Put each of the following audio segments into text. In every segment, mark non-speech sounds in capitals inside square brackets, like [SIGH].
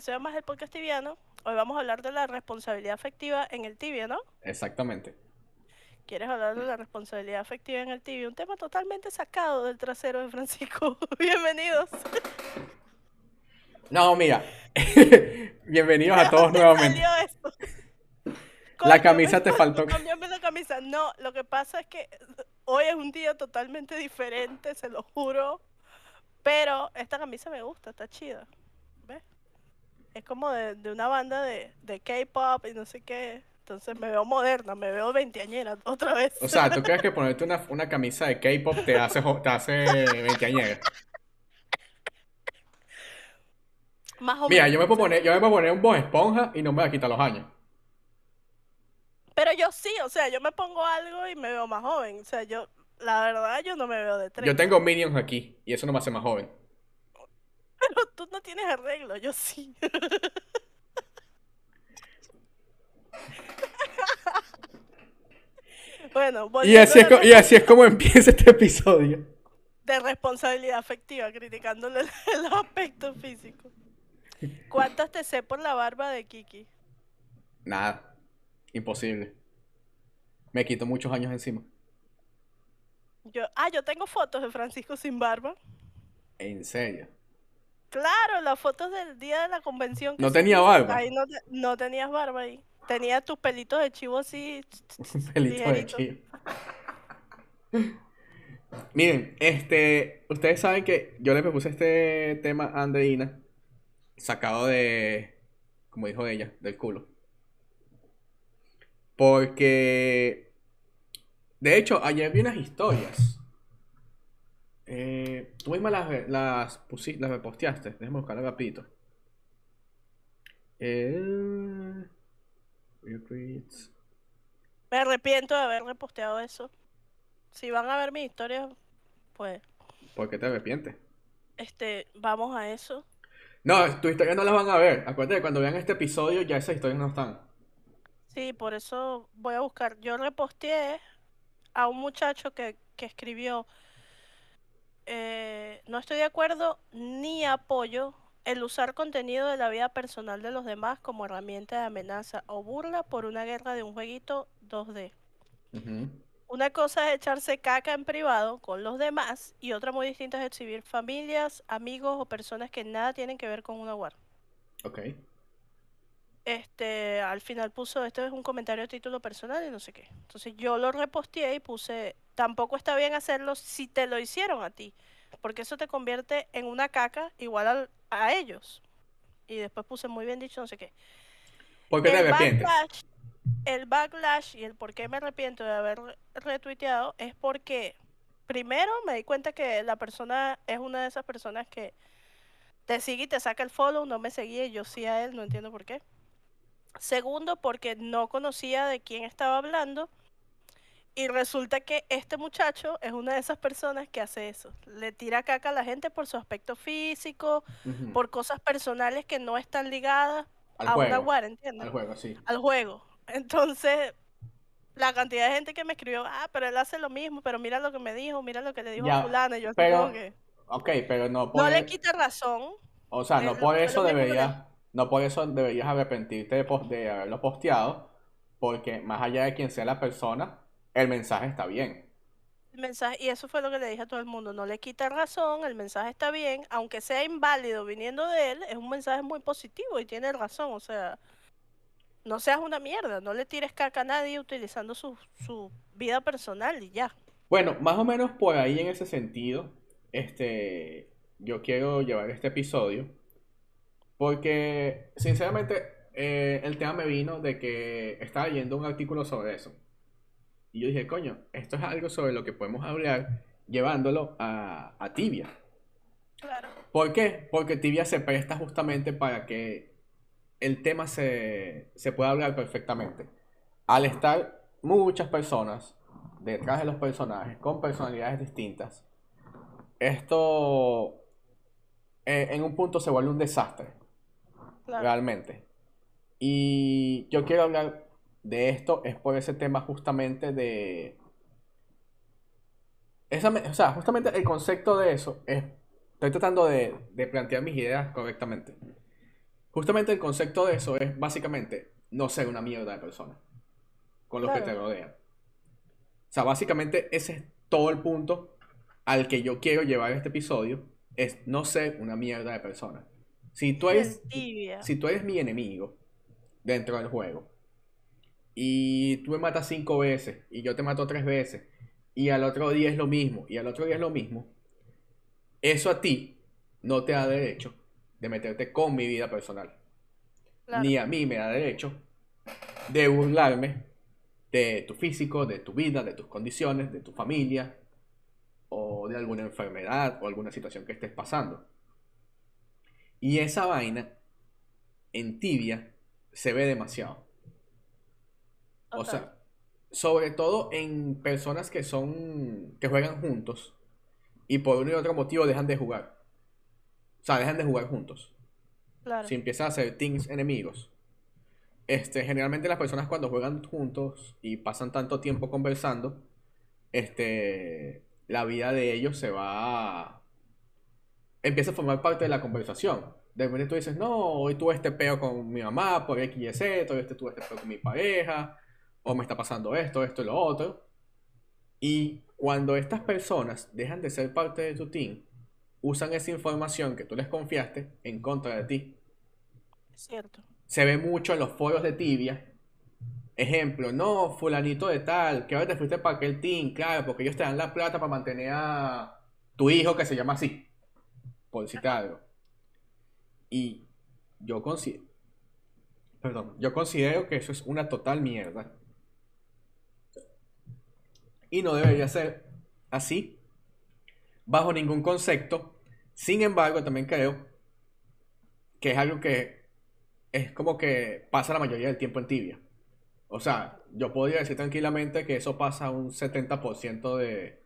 episodio más del podcast tibiano. Hoy vamos a hablar de la responsabilidad afectiva en el tibia, ¿no? Exactamente. ¿Quieres hablar de la responsabilidad afectiva en el tibia? Un tema totalmente sacado del trasero de Francisco. [LAUGHS] Bienvenidos. No, mira. [LAUGHS] Bienvenidos a todos ¿Dónde nuevamente. esto? La camisa te [LAUGHS] faltó cambiarme la camisa. No, lo que pasa es que hoy es un día totalmente diferente, se lo juro. Pero esta camisa me gusta, está chida. Es como de, de una banda de, de K-pop y no sé qué. Entonces me veo moderna, me veo veinteañera [LAUGHS] otra vez. O sea, ¿tú crees que ponerte una, una camisa de K-pop te hace, te hace veinteañera? Más o Mira, menos. yo me puedo poner, yo me puedo poner un Bob Esponja y no me va a quitar los años. Pero yo sí, o sea, yo me pongo algo y me veo más joven. O sea, yo, la verdad, yo no me veo de 30. Yo tengo Minions aquí y eso no me hace más joven. Pero tú no tienes arreglo, yo sí. bueno, Y así es, de, co- y así es como empieza este episodio. de responsabilidad afectiva, criticándole el, el aspecto físico. ¿Cuántas te sé por la barba de Kiki? Nada. Imposible. Me quito muchos años encima. Yo, ah, yo tengo fotos de Francisco sin barba. En serio. Claro, las fotos del día de la convención. que No tenía barba. Ahí no, te- no tenías barba ahí. Tenías tus pelitos de chivo así. [LAUGHS] Pelito de chivo. [LAUGHS] Miren, este, ustedes saben que yo le propuse este tema a Andreina, sacado de, como dijo ella, del culo. Porque, de hecho, ayer vi unas historias. Eh, tú misma las, las, pusi- las reposteaste. Déjame buscarlas rapidito. Eh. Me arrepiento de haber reposteado eso. Si van a ver mis historias, pues, ¿Por qué te arrepientes? este, vamos a eso. No, tus historias no las van a ver. Acuérdate que cuando vean este episodio ya esas historias no están. Sí, por eso voy a buscar. Yo reposteé a un muchacho que, que escribió, eh, no estoy de acuerdo ni apoyo el usar contenido de la vida personal de los demás como herramienta de amenaza o burla por una guerra de un jueguito 2D. Ujú. Una cosa es echarse caca en privado con los demás y otra muy distinta es exhibir familias, amigos o personas que nada tienen que ver con una war. Ok. Este, al final puso, este es un comentario a título personal y no sé qué. Entonces yo lo reposteé y puse, tampoco está bien hacerlo si te lo hicieron a ti, porque eso te convierte en una caca igual al- a ellos. Y después puse muy bien dicho, no sé qué. ¿Por qué te El arrepientes? backlash, el backlash y el por qué me arrepiento de haber re- retuiteado es porque primero me di cuenta que la persona es una de esas personas que te sigue y te saca el follow, no me seguía y yo sí a él, no entiendo por qué. Segundo, porque no conocía de quién estaba hablando y resulta que este muchacho es una de esas personas que hace eso. Le tira caca a la gente por su aspecto físico, por cosas personales que no están ligadas Al a una juego. war, ¿entiendes? Al juego, sí. al juego. Entonces, la cantidad de gente que me escribió, ah, pero él hace lo mismo, pero mira lo que me dijo, mira lo que le dijo Ya, a fulano, y yo pero que, Ok, pero no por... no le quita razón. O sea, no por eso lo No por eso deberías arrepentirte de, haberlo posteado. Porque más allá de quien sea la persona, el mensaje está bien. El mensaje, y eso fue lo que le dije a todo el mundo, no le quita razón, el mensaje está bien, aunque sea inválido viniendo de él, es un mensaje muy positivo y tiene razón, o sea, no seas una mierda, no le tires caca a nadie utilizando su, su vida personal y ya. Bueno, más o menos por ahí en ese sentido, este, yo quiero llevar este episodio porque, sinceramente, eh, el tema me vino de que estaba leyendo un artículo sobre eso. Y yo dije, coño, esto es algo sobre lo que podemos hablar llevándolo a, a Tibia. Claro. ¿Por qué? Porque Tibia se presta justamente para que el tema se, se pueda hablar perfectamente. Al estar muchas personas detrás de los personajes con personalidades distintas, esto eh, en un punto se vuelve un desastre, Claro. realmente. Y yo quiero hablar de esto, es por ese tema justamente de... Esa, o sea, justamente el concepto de eso es... Estoy tratando de, de plantear mis ideas correctamente. Justamente el concepto de eso es básicamente no ser una mierda de persona con los que te rodean. O sea, básicamente ese es todo el punto al que yo quiero llevar este episodio, es no ser una mierda de persona. Si tú eres, si tú eres mi enemigo dentro del juego y tú me matas cinco veces y yo te mato tres veces y al otro día es lo mismo y al otro día es lo mismo, eso a ti no te da derecho de meterte con mi vida personal. Ni a mí me da derecho de burlarme de tu físico, de tu vida, de tus condiciones, de tu familia o de alguna enfermedad o alguna situación que estés pasando. Y esa vaina en tibia se ve demasiado. O sea, sobre todo en personas que son que juegan juntos y por un y otro motivo dejan de jugar. O sea, dejan de jugar juntos. Claro. Si empiezan a ser teams enemigos. Este, generalmente las personas cuando juegan juntos y pasan tanto tiempo conversando, este, la vida de ellos se va empieza a formar parte de la conversación. De repente tú dices, no, hoy tuve este peo con mi mamá por X y Z, hoy este tuve este peo con mi pareja, o me está pasando esto, esto y lo otro. Y cuando estas personas dejan de ser parte de tu team, usan esa información que tú les confiaste en contra de ti. Es cierto. Se ve mucho en los foros de tibia. Ejemplo, no, fulanito de tal, que ahora te fuiste para aquel team, claro, porque ellos te dan la plata para mantener a tu hijo que se llama así, por decirte algo. Y yo considero, perdón, yo considero que eso es una total mierda. Y no debería ser así bajo ningún concepto. Sin embargo, también creo que es algo que es como que pasa la mayoría del tiempo en tibia. O sea, yo podría decir tranquilamente que eso pasa un 70% de,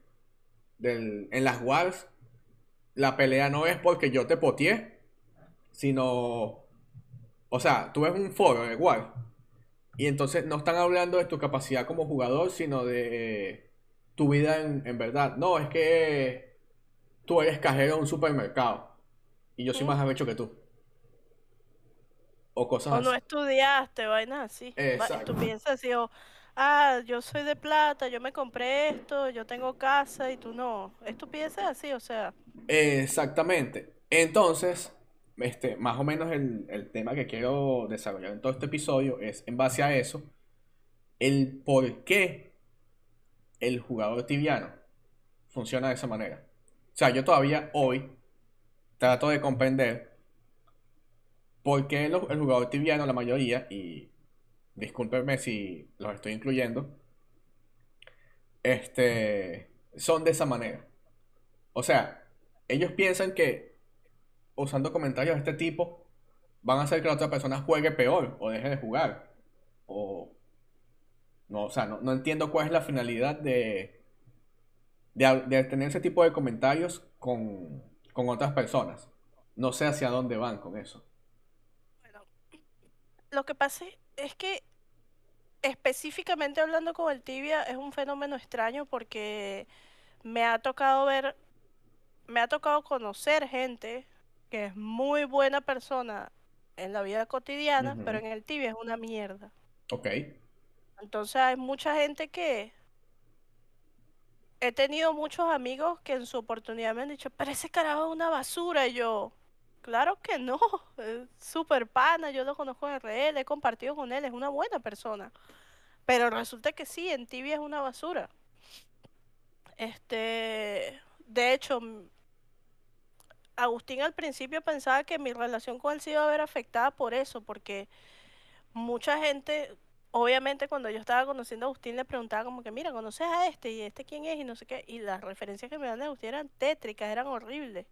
del, en las wars. La pelea no es porque yo te poteé, sino... O sea, tú ves un foro war. Y entonces no están hablando de tu capacidad como jugador, sino de tu vida en, en verdad. No, es que tú eres cajero en un supermercado y yo soy más arrecho que tú. O cosas o no estudiaste, vainas así. Exacto. Tú piensas así, o, ah, yo soy de plata, yo me compré esto, yo tengo casa y tú no. piensas así, o sea. Exactamente. Entonces, este, más o menos el, el tema que quiero desarrollar en todo este episodio es, en base a eso, el por qué el jugador tibiano funciona de esa manera. O sea, yo todavía hoy trato de comprender por qué el, jugador tibiano, la mayoría, y discúlpenme si los estoy incluyendo, este, son de esa manera. O sea, ellos piensan que usando comentarios de este tipo van a hacer que la otra persona juegue peor o deje de jugar. O no, o sea, no entiendo cuál es la finalidad de, de, tener ese tipo de comentarios con, otras personas. No sé hacia dónde van con eso. Bueno, lo que pasa que específicamente hablando con el tibia es un fenómeno extraño porque me ha tocado ver, me ha tocado conocer gente que es muy buena persona en la vida cotidiana, pero en el tibia es una mierda. Ok. Entonces hay mucha gente que he tenido muchos amigos que en su oportunidad me han dicho, pero ese carajo es una basura. Y yo, claro que no, [LAUGHS] es súper pana, yo lo conozco en RL, he compartido con él, es una buena persona. Pero resulta que sí, en tibia es una basura. Este, de hecho, Agustín al principio pensaba que mi relación con él se iba a ver afectada por eso, porque mucha gente obviamente cuando yo estaba conociendo a Agustín le preguntaba como que, mira, ¿conoces a este? ¿Y este quién es? Y no sé qué. Y las referencias que me dan de Agustín eran tétricas, eran horribles.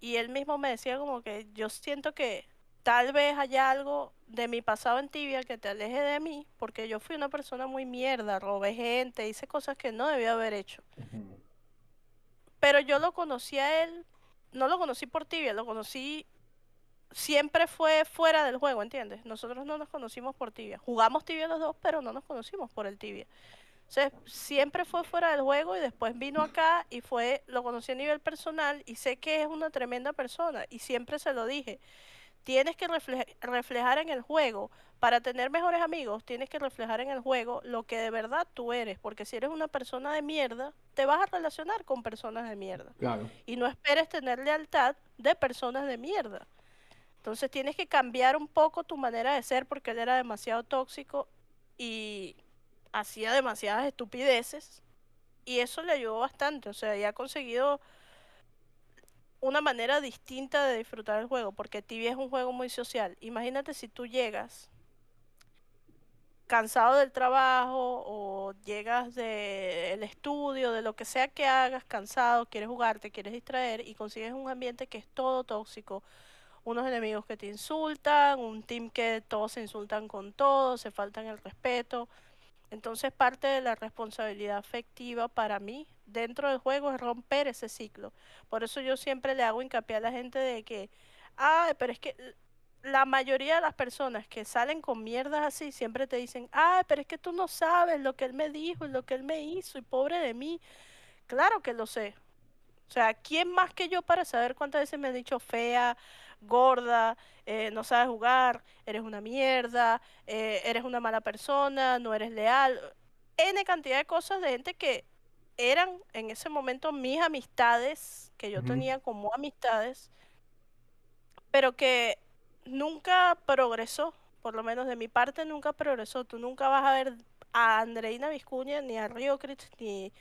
Y él mismo me decía como que yo siento que tal vez haya algo de mi pasado en tibia que te aleje de mí, porque yo fui una persona muy mierda, robé gente, hice cosas que no debía haber hecho. Pero yo lo conocí a él, no lo conocí por tibia, lo conocí siempre fue fuera del juego, ¿entiendes? Nosotros no nos conocimos por tibia. Jugamos tibia los dos, pero no nos conocimos por el tibia. Entonces, siempre fue fuera del juego y después vino acá y fue, lo conocí a nivel personal y sé que es una tremenda persona y siempre se lo dije. tienes que reflejar en el juego, para tener mejores amigos, tienes que reflejar en el juego lo que de verdad tú eres, porque si eres una persona de mierda, te vas a relacionar con personas de mierda. Claro. Y no esperes tener lealtad de personas de mierda. Entonces tienes que cambiar un poco tu manera de ser porque él era demasiado tóxico y hacía demasiadas estupideces y eso le ayudó bastante, o sea, ya ha conseguido una manera distinta de disfrutar el juego, porque Tibia es un juego muy social. Imagínate si tú llegas cansado del trabajo o llegas del estudio, de lo que sea que hagas, cansado, quieres jugar, te quieres distraer y consigues un ambiente que es todo tóxico, unos enemigos que te insultan, un team que todos se insultan con todos, se faltan el respeto. Entonces parte de la responsabilidad afectiva para mí dentro del juego es romper ese ciclo. Por eso yo siempre le hago hincapié a la gente de que, ay, pero es que la mayoría de las personas que salen con mierdas así siempre te dicen, ay, pero es que tú no sabes lo que él me dijo y lo que él me hizo y pobre de mí. Claro que lo sé. O sea, ¿quién más que yo para saber cuántas veces me han dicho fea, gorda, eh, no sabes jugar, eres una mierda, eh, eres una mala persona, no eres leal? N cantidad de cosas de gente que eran en ese momento mis amistades, que yo tenía como amistades, pero que nunca progresó, por lo menos de mi parte nunca progresó. Tú nunca vas a ver a Andreina Viscuña, ni a Riocrit, ni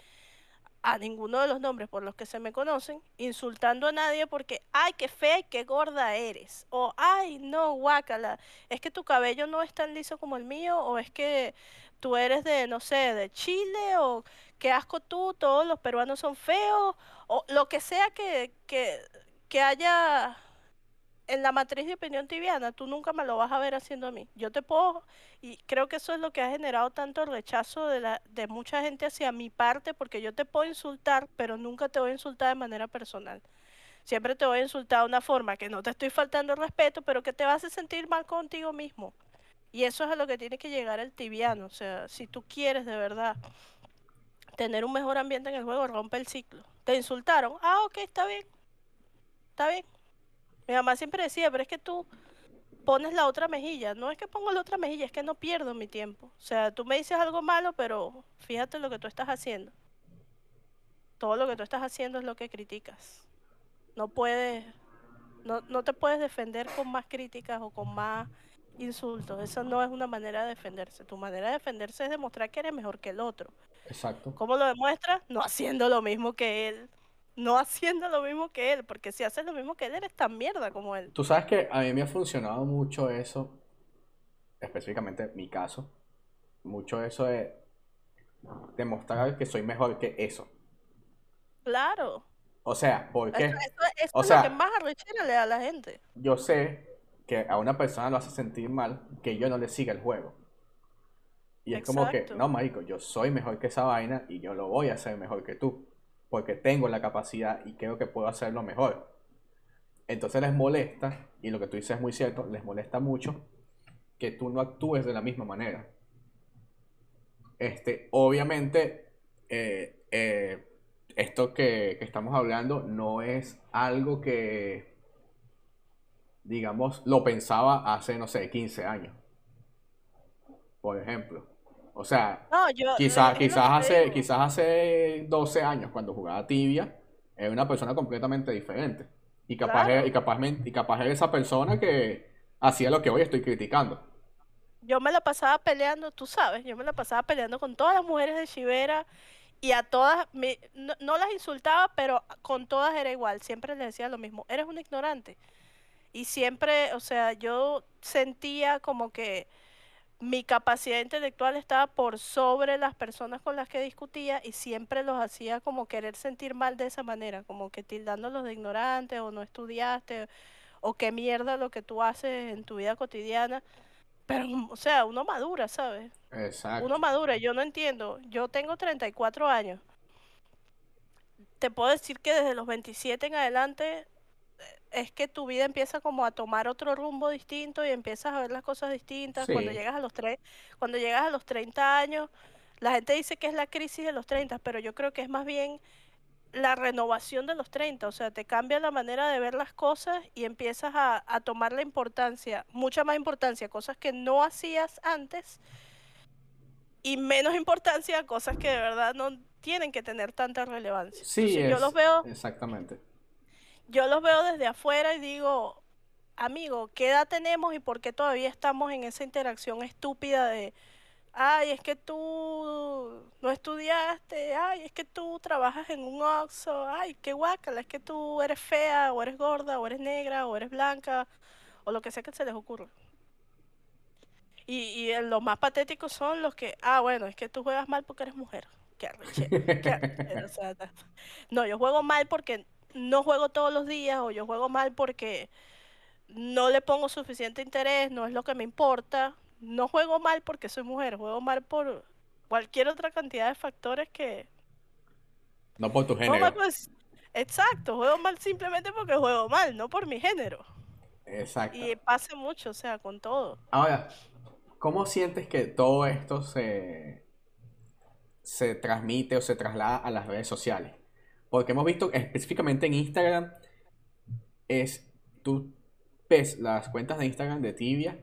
a ninguno de los nombres por los que se me conocen, insultando a nadie porque, ay, qué fea y qué gorda eres. O, ay, no, guácala, es que tu cabello no es tan liso como el mío, o es que tú eres de, no sé, de Chile, o qué asco tú, todos los peruanos son feos, o lo que sea que, que, que haya en la matriz de opinión tibiana, tú nunca me lo vas a ver haciendo a mí. Yo te puedo, y creo que eso es lo que ha generado tanto rechazo de, la, de mucha gente hacia mi parte, porque yo te puedo insultar, pero nunca te voy a insultar de manera personal. Siempre te voy a insultar de una forma que no te estoy faltando el respeto, pero que te vas a sentir mal contigo mismo. Y eso es a lo que tiene que llegar el tibiano. O sea, si tú quieres de verdad tener un mejor ambiente en el juego, rompe el ciclo. Te insultaron. Ah, ok, está bien. Está bien mi mamá siempre decía, pero es que tú pones la otra mejilla. No es que pongo la otra mejilla, es que no pierdo mi tiempo. O sea, tú me dices algo malo, pero fíjate lo que tú estás haciendo. Todo lo que tú estás haciendo es lo que criticas. No puedes, no, no te puedes defender con más críticas o con más insultos. Esa no es una manera de defenderse. Tu manera de defenderse es demostrar que eres mejor que el otro. Exacto. ¿Cómo lo demuestras? No haciendo lo mismo que él no haciendo lo mismo que él, porque si haces lo mismo que él, eres tan mierda como él. Tú sabes que a mí me ha funcionado mucho eso, específicamente en mi caso, mucho eso de demostrar que soy mejor que eso. Claro. O sea, porque... Eso, eso, es lo que más arrechera le da a la gente. Yo sé que a una persona lo hace sentir mal que yo no le siga el juego. Y es como que, no, marico, yo soy mejor que esa vaina y yo lo voy a hacer mejor que tú porque tengo la capacidad y creo que puedo hacerlo mejor. Entonces les molesta, y lo que tú dices es muy cierto, les molesta mucho que tú no actúes de la misma manera. Este, obviamente, eh, eh, esto que, que, estamos hablando no es algo que, digamos, lo pensaba hace, no sé, 15 años. Por ejemplo. O sea, quizás, quizás, hace, quizás hace 12 años, cuando jugaba tibia, era una persona completamente diferente. Y capaz, y, capaz, y capaz era esa persona que hacía lo que hoy estoy criticando. Yo me la pasaba peleando, tú sabes, yo me la pasaba peleando con todas las mujeres de Chivera y a todas, no, no, las insultaba, pero con todas era igual, siempre les decía lo mismo, eres un ignorante. Y siempre, o sea, yo sentía como que mi capacidad intelectual estaba por sobre las personas con las que discutía y siempre los hacía como querer sentir mal de esa manera, como que tildándolos de ignorantes o no estudiaste o qué mierda lo que tú haces en tu vida cotidiana. Pero, o sea, uno madura, ¿sabes? Exacto. Uno madura, yo no entiendo. Yo tengo 34 años. Te puedo decir que desde los 27 en adelante es que tu vida empieza como a tomar otro rumbo distinto y empiezas a ver las cosas distintas. Cuando llegas a los tres, cuando llegas a los 30 años, la gente dice que es la crisis de los 30, pero yo creo que es más bien la renovación de los 30, o sea, te cambia la manera de ver las cosas y empiezas a, a tomar la importancia, mucha más importancia, cosas que no hacías antes y menos [LAUGHS] importancia a cosas que de verdad no tienen que tener tanta relevancia. Sí, Entonces, yo es, los veo, exactamente. Yo los veo desde afuera y digo, amigo, ¿qué edad tenemos y por qué todavía estamos en esa interacción estúpida de, ay, es que tú no estudiaste, ay, es que tú trabajas en un Oxxo, ay, qué guacala, es que tú eres fea, o eres gorda, o eres negra, o eres blanca, o lo que sea que se les ocurra. Y, y eh, los más patéticos son los que, ah, bueno, es que tú juegas mal porque eres mujer. Qué qué no, yo juego mal porque no juego todos los días, o yo juego mal porque no le pongo suficiente interés, no es lo que me importa. No juego mal porque soy mujer, juego mal por cualquier otra cantidad de factores que... No por tu Juego mal género. pues... Exacto, juego mal simplemente porque juego mal, no por mi género. Exacto. Y pasa mucho, o sea, con todo. Ahora, ¿cómo sientes que todo esto se, se transmite o se traslada a las redes sociales? Porque hemos visto específicamente en Instagram, es tú ves las cuentas de Instagram de Tibia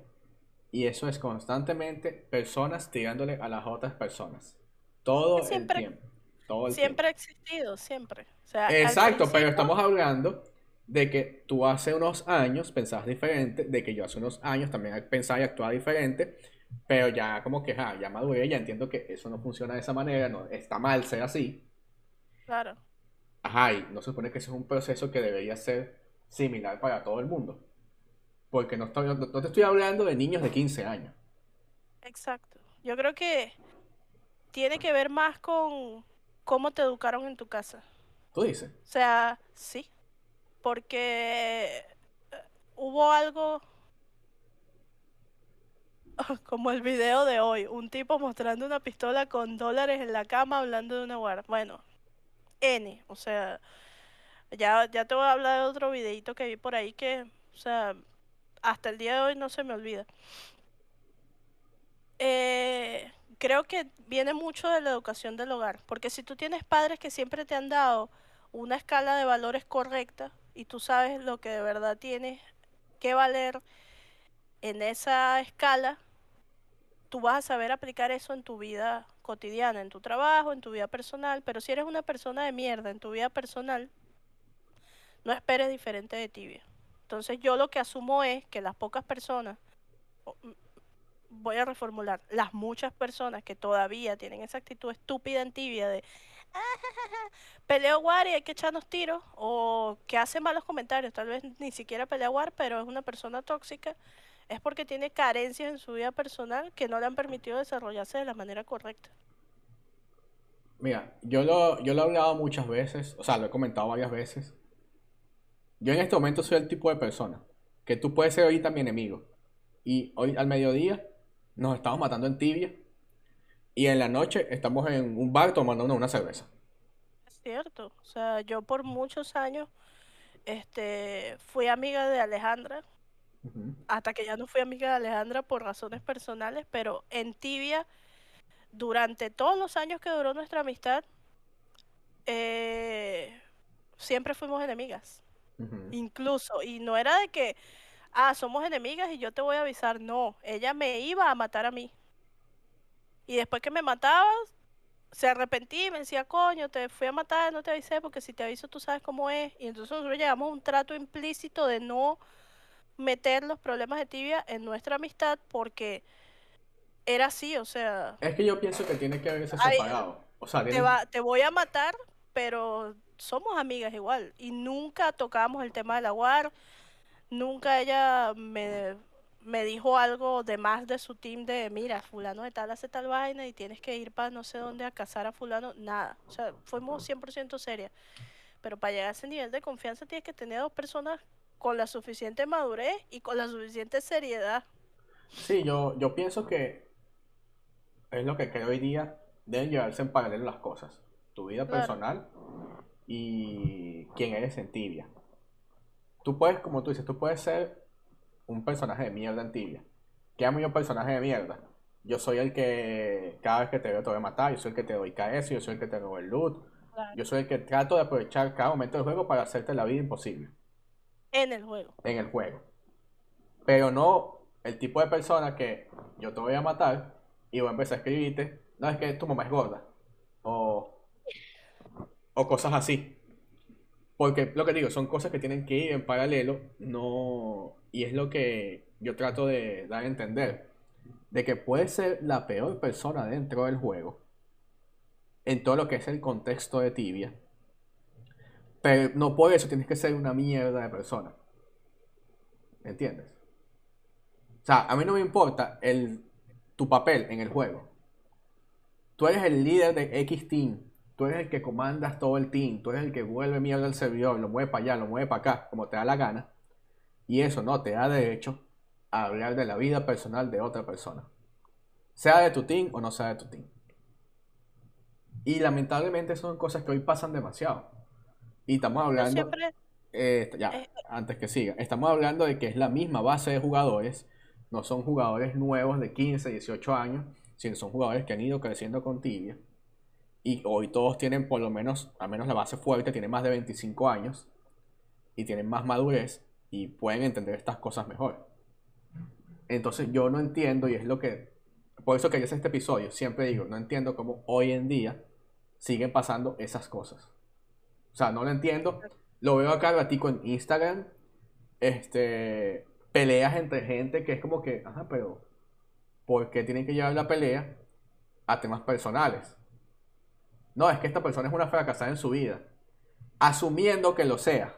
y eso es constantemente personas tirándole a las otras personas. Todo el Siempre, tiempo. Todo el tiempo. siempre ha existido, siempre. O sea, al Exacto, pero estamos hablando de que tú hace unos años pensabas diferente, de que yo hace unos años también pensaba y actuaba diferente, pero ya como que ja, ya maduré, ya entiendo que eso no funciona de esa manera, no, está mal ser así. claro, Ajá, y no se supone que ese es un proceso que debería ser similar para todo el mundo. Porque no, estoy, no, no te estoy hablando de niños de 15 años. exacto. Yo creo que tiene que ver más con cómo te educaron en tu casa. Tú dices. O sea, sí, porque eh, hubo algo [LAUGHS] como el video de hoy, un tipo mostrando una pistola con dólares en la cama hablando de una guarda. Bueno, N, o sea, ya, ya te voy a hablar de otro videito que vi por ahí que, o sea, hasta el día de hoy no se me olvida. Eh, creo que viene mucho de la educación del hogar, porque si tú tienes padres que siempre te han dado una escala de valores correcta y tú sabes lo que de verdad tienes que valer en esa escala, tú vas a saber aplicar eso en tu vida cotidiana, en tu trabajo, en tu vida personal, pero si eres una persona de mierda en tu vida personal, no esperes diferente de tibia. Entonces yo lo que asumo es que las pocas personas, mm, voy a reformular, las muchas personas que todavía tienen esa actitud estúpida en tibia de peleo war y hay que echarnos tiros, o que hace malos comentarios, tal vez ni siquiera pelea war, pero es una persona tóxica, es porque tiene carencias en su vida personal que no le han permitido desarrollarse de la manera correcta. Mira, yo lo, yo lo he hablado muchas veces, o sea, lo he comentado varias veces. Yo en este momento soy el tipo de persona que tú puedes ser ahorita mi enemigo. Y hoy al mediodía nos estamos matando en tibia. Y en la noche estamos en un bar tomándonos una cerveza. Es cierto, o sea, yo por muchos años este, fui amiga de Alejandra, Hasta que ya no fui amiga de Alejandra por razones personales, pero en Tibia, durante todos los años que duró nuestra amistad, eh, siempre fuimos enemigas, incluso, y no era de que, ah, somos enemigas y yo te voy a avisar, no, ella me iba a matar a mí. Y después que me mataba, se arrepentía y me decía, coño, te fui a matar, no te avisé, porque si te aviso tú sabes cómo es. Y entonces nosotros llegamos a un trato implícito de no meter los problemas de tibia en nuestra amistad porque era así, o sea, Es que yo pienso que tiene que ay, separado. O sea, te va, te voy a matar, pero somos amigas igual. Y nunca tocamos el tema del aguar, nunca ella me, me dijo algo de más de su team de, mira, fulano de tal hace tal vaina y tienes que ir para no sé dónde a cazar a fulano, nada. O sea, fuimos 100% serias. Pero para llegar a ese nivel de confianza tienes que tener dos personas con la suficiente madurez y con la suficiente seriedad. Sí, yo, yo pienso que es lo que creo hoy día. Deben llevarse en paralelo las cosas. Tu vida Claro, personal y quién eres en tibia. Tú puedes, como tú dices, tú puedes ser un personaje de mierda en tibia. ¿Qué amo yo personaje de mierda? Yo soy el que cada vez que te veo te voy a matar, yo soy el que te doy KS, yo soy el que te robo el loot, Yo soy el que trato de aprovechar cada momento del juego para hacerte la vida imposible. En el juego. En el juego. Pero no el tipo de persona que yo te voy a matar y voy a empezar a escribirte, no es que tu mamá es gorda. O, o cosas así. Porque lo que digo, son cosas que tienen que ir en paralelo, no. Y es lo que yo trato de dar a entender. De que puede ser la peor persona dentro del juego. En todo lo que es el contexto de tibia. Pero no por eso tienes que ser una mierda de persona. ¿Entiendes? O sea, a mí no me importa el, tu papel en el juego. Tú eres el líder de X team. Tú eres el que comandas todo el team. Tú eres el que vuelve mierda al servidor, lo mueve para allá, lo mueve para acá, como te da la gana. Y eso no te da derecho a hablar de la vida personal de otra persona. Sea de tu team o no sea de tu team. Y lamentablemente son cosas que hoy pasan demasiado. Y estamos hablando... Eh, ya, eh, antes que siga. Estamos hablando de que es la misma base de jugadores. No son jugadores nuevos de 15, 18 años, sino son jugadores que han ido creciendo con tibia. Y hoy todos tienen por lo menos, al menos la base fuerte, tiene más de 25 años. Y tienen más madurez y pueden entender estas cosas mejor. Entonces yo no entiendo, y es lo que, por eso que yo este episodio, siempre digo, no entiendo cómo hoy en día siguen pasando esas cosas. O sea, no lo entiendo. Lo veo acá ratico en Instagram. Este, peleas entre gente que es como que, ajá, pero ¿por qué tienen que llevar la pelea a temas personales? No, es que esta persona es una fracasada en su vida. Asumiendo que lo sea.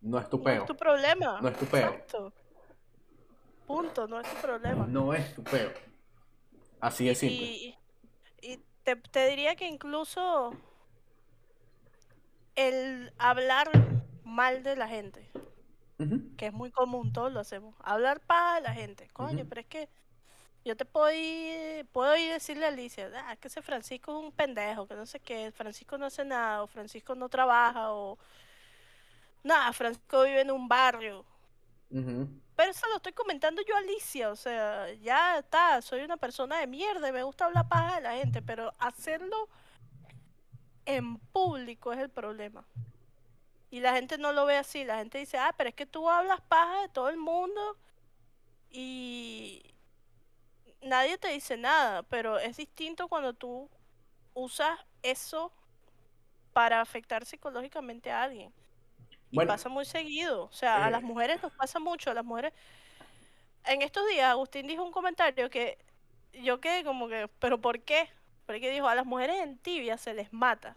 No es tu peo. No es tu problema. No es tu peo. Punto, no es tu problema. No es tu peo. Así es simple. Y, y te, te diría que incluso el hablar mal de la gente, que es muy común, todos lo hacemos. Hablar para la gente, coño, pero es que yo te puedo ir, puedo ir decirle a Alicia, ah, que ese Francisco es un pendejo, que no sé qué, Francisco no hace nada, o Francisco no trabaja, o nada, Francisco vive en un barrio. Pero eso lo estoy comentando yo a Alicia, o sea, ya está, soy una persona de mierda y me gusta hablar paja de la gente, pero hacerlo en público es el problema. Y la gente no lo ve así, la gente dice, ah, pero es que tú hablas paja de todo el mundo y nadie te dice nada, pero es distinto cuando tú usas eso para afectar psicológicamente a alguien. Y pasa muy seguido, o sea, a las eh. mujeres nos pasa mucho, a las mujeres... En estos días Agustín dijo un comentario que yo quedé como que, pero ¿por qué? Porque dijo, a las mujeres en tibia se les mata.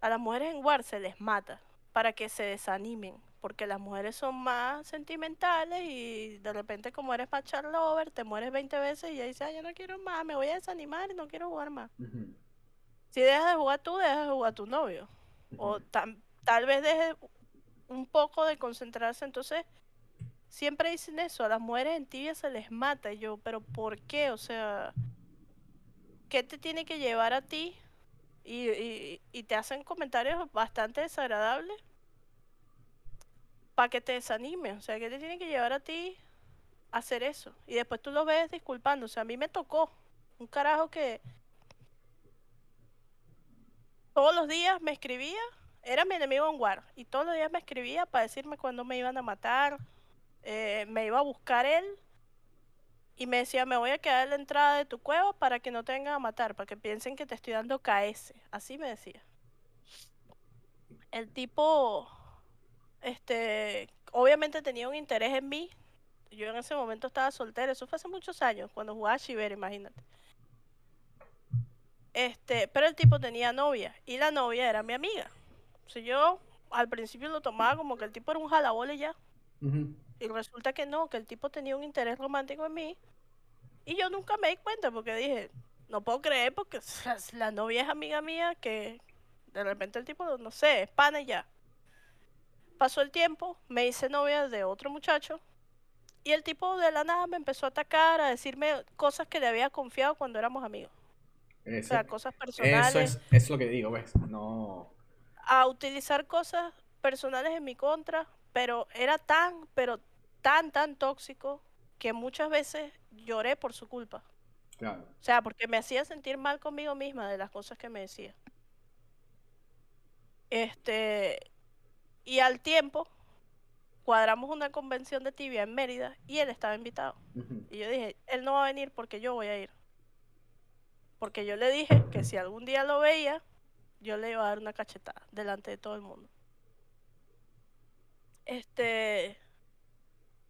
A las mujeres en war se les mata para que se desanimen. Porque las mujeres son más sentimentales y de repente como eres matchar lover, te mueres 20 veces y ya dices, yo no quiero más, me voy a desanimar y no quiero jugar más. Si dejas de jugar tú, dejas de jugar tu novio. O tal vez dejes un poco de concentrarse. Entonces, siempre dicen eso, a las mujeres en tibia se les mata. Y yo, pero ¿por qué? O sea, ¿qué te tiene que llevar a ti? Y, y, te hacen comentarios bastante desagradables para que te desanime. O sea, ¿qué te tiene que llevar a ti a hacer eso? Y después tú lo ves disculpando. O sea, a mí me tocó un carajo que todos los días me escribía, era mi enemigo en War, y todos los días me escribía para decirme cuándo me iban a matar, eh, me iba a buscar él y me decía, me voy a quedar en la entrada de tu cueva para que no te vengan a matar, para que piensen que te estoy dando KS. Así me decía. El tipo, este, obviamente tenía un interés en mí. Yo en ese momento estaba soltera, eso fue hace muchos años, cuando jugaba a Shiver, imagínate. Este, pero el tipo tenía novia y la novia era mi amiga. O yo al principio lo tomaba como que el tipo era un jalabole ya. Y resulta que no, que el tipo tenía un interés romántico en mí. Y yo nunca me di cuenta porque dije, no puedo creer porque [LAUGHS] la novia es amiga mía que de repente el tipo, no sé, es pana y ya. Pasó el tiempo, me hice novia de otro muchacho y el tipo de la nada me empezó a atacar, a decirme cosas que le había confiado cuando éramos amigos. o sea, cosas personales. Eso es, es lo que digo, ¿ves? No. A utilizar cosas personales en mi contra pero era tan, pero tan, tan tóxico que muchas veces lloré por su culpa. Claro. O sea, porque me hacía sentir mal conmigo misma de las cosas que me decía. Este, y al tiempo cuadramos una convención de tibia en Mérida y él estaba invitado. Y yo dije, él no va a venir porque yo voy a ir. Porque yo le dije que si algún día lo veía, yo le iba a dar una cachetada delante de todo el mundo. Este.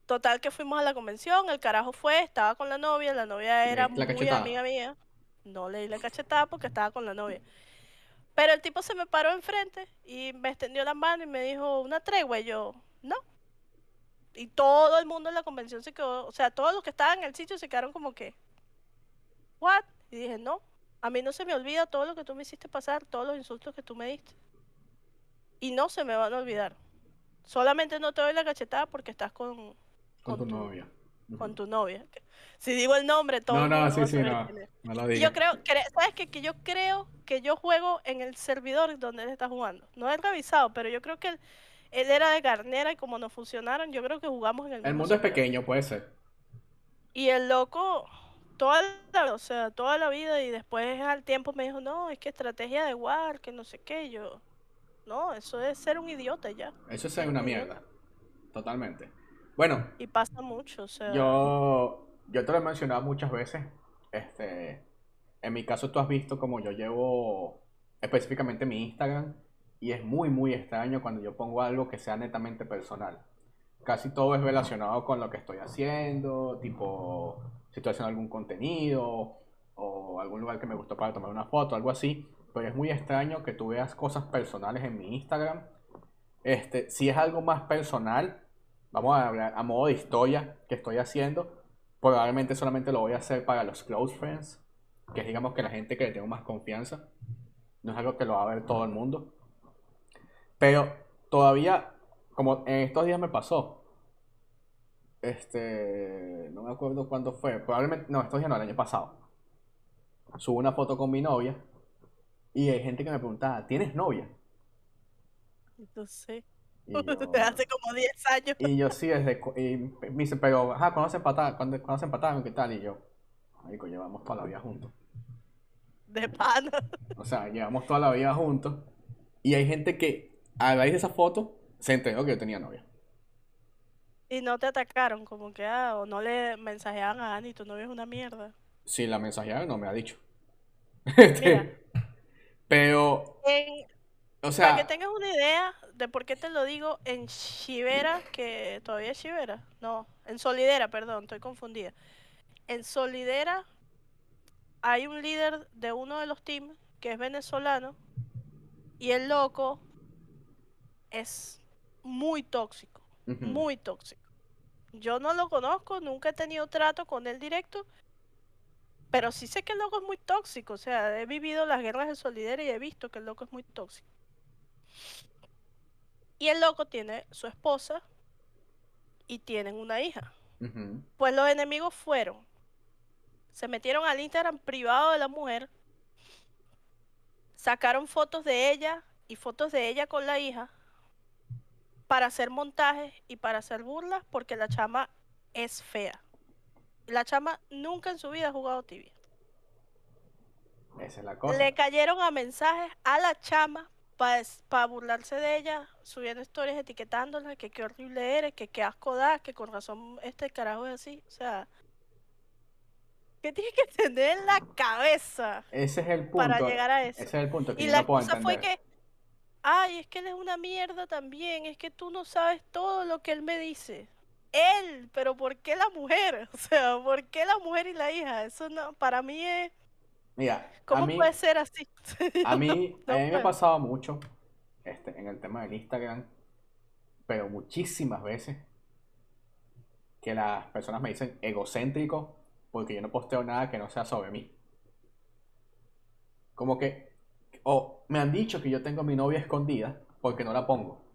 Total que fuimos a la convención, el carajo fue, estaba con la novia, la novia era muy amiga mía. No leí la cachetada porque estaba con la novia. Pero el tipo se me paró enfrente y me extendió la mano y me dijo una tregua y yo, no. Y todo el mundo en la convención se quedó, o sea, todos los que estaban en el sitio se quedaron como que, ¿what? Y dije, no, a mí no se me olvida todo lo que tú me hiciste pasar, todos los insultos que tú me diste. Y no se me van a olvidar. Solamente no te doy la cachetada porque estás con... Con, tu, novia. Con tu novia. Si digo el nombre, todo. No, no, sí, sí, no. no lo yo creo, ¿sabes qué? Que yo creo que yo juego en el servidor donde él está jugando. No he revisado, pero yo creo que él, él era de Garnera y como no funcionaron, yo creo que jugamos en el El mundo es pequeño, puede ser. Y el loco, toda la, o sea, toda la vida y después al tiempo me dijo, no, es que estrategia de War, que no sé qué, yo, no, eso es ser un idiota ya. Eso es ser una mierda, totalmente. Bueno. Y pasa mucho, o sea. Yo, yo te lo he mencionado muchas veces, este, en mi caso tú has visto como yo llevo específicamente mi Instagram y es muy, muy extraño cuando yo pongo algo que sea netamente personal. Casi todo es relacionado con lo que estoy haciendo, tipo si estoy haciendo algún contenido o algún lugar que me gustó para tomar una foto, algo así. Pero es muy extraño que tú veas cosas personales en mi Instagram. Este, si es algo más personal, vamos a hablar a modo de historia que estoy haciendo, probablemente solamente lo voy a hacer para los close friends, que es digamos que la gente que le tengo más confianza. No es algo que lo va a ver todo el mundo. Pero todavía, como en estos días me pasó, este, no me acuerdo cuándo fue, probablemente, no, estos días no, el año pasado. Subo una foto con mi novia y hay gente que me preguntaba, ¿tienes novia? No sé. [LAUGHS] Desde hace como 10 años. Y yo sí, desde. Y me dice, pero, ajá, ¿cuándo se empataron? ¿Cuándo, se empataron? ¿Qué tal? Y yo, Marico, llevamos toda la vida juntos. De pana. O sea, llevamos toda la vida juntos. Y hay gente que, a raíz de esa foto, se enteró que yo tenía novia. Y no te atacaron, como que, ah, o no le mensajeaban a Ani, tu novia es una mierda. Sí, la mensajearon, no me ha dicho. Este, pero, o sea... Para que tengas una idea de por qué te lo digo, en Chivera, que todavía es Chivera, no, en Solidera, perdón, estoy confundida. En Solidera hay un líder de uno de los teams que es venezolano y el loco es muy tóxico, muy tóxico. Yo no lo conozco, nunca he tenido trato con él directo, pero sí sé que el loco es muy tóxico. O sea, he vivido las guerras de Solidera y he visto que el loco es muy tóxico. Y el loco tiene su esposa y tienen una hija. Pues los enemigos fueron, se metieron al Instagram privado de la mujer, sacaron fotos de ella y fotos de ella con la hija para hacer montajes y para hacer burlas porque la chama es fea. La chama nunca en su vida ha jugado tibia. Esa es la cosa. Le cayeron a mensajes a la chama para burlarse de ella, subiendo historias etiquetándola, que qué horrible eres, que qué asco da, que con razón este carajo es así. O sea, ¿qué tienes que tener en la cabeza? Ese es el punto. Para llegar a eso. Ese es el punto que y yo la no puedo cosa fue que, ay, es que él es una mierda también, es que tú no sabes todo lo que él me dice. Él, pero ¿por qué la mujer? [LAUGHS] O sea, ¿por qué la mujer y la hija? Eso no, para mí es Mira, ¿Cómo puede ser así? a mí, [LAUGHS] a mí me ha pasado mucho este, en el tema del Instagram, pero muchísimas veces que las personas me dicen egocéntrico porque yo no posteo nada que no sea sobre mí. Como que, o me han dicho que yo tengo a mi novia escondida porque no la pongo.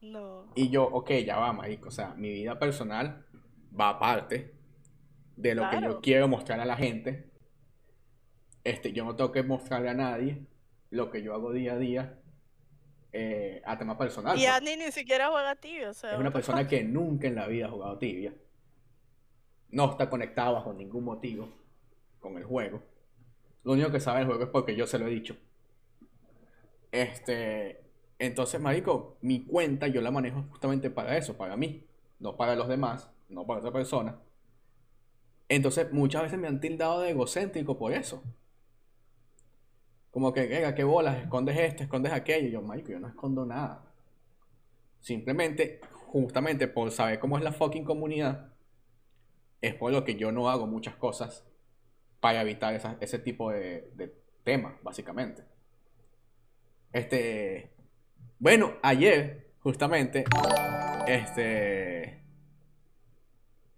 No. Y yo, ok, ya va, marico. O sea, mi vida personal va aparte de lo que yo quiero mostrar a la gente. Este, yo no tengo que mostrarle a nadie lo que yo hago día a día eh, a tema personal. Y pues. Annie ni siquiera juega tibia. O sea, es una persona que nunca en la vida ha jugado tibia. No está conectado bajo ningún motivo con el juego. Lo único que sabe el juego es porque yo se lo he dicho. Este, entonces, marico, mi cuenta yo la manejo justamente para eso, para mí, no para los demás, no para otra persona. Entonces, muchas veces me han tildado de egocéntrico por eso. Como que, venga, qué bolas, escondes esto, escondes aquello. Yo, marico, yo no escondo nada. Simplemente, justamente por saber cómo es la fucking comunidad, es por lo que yo no hago muchas cosas para evitar ese tipo de, de temas, básicamente. Este, bueno, ayer, justamente, este,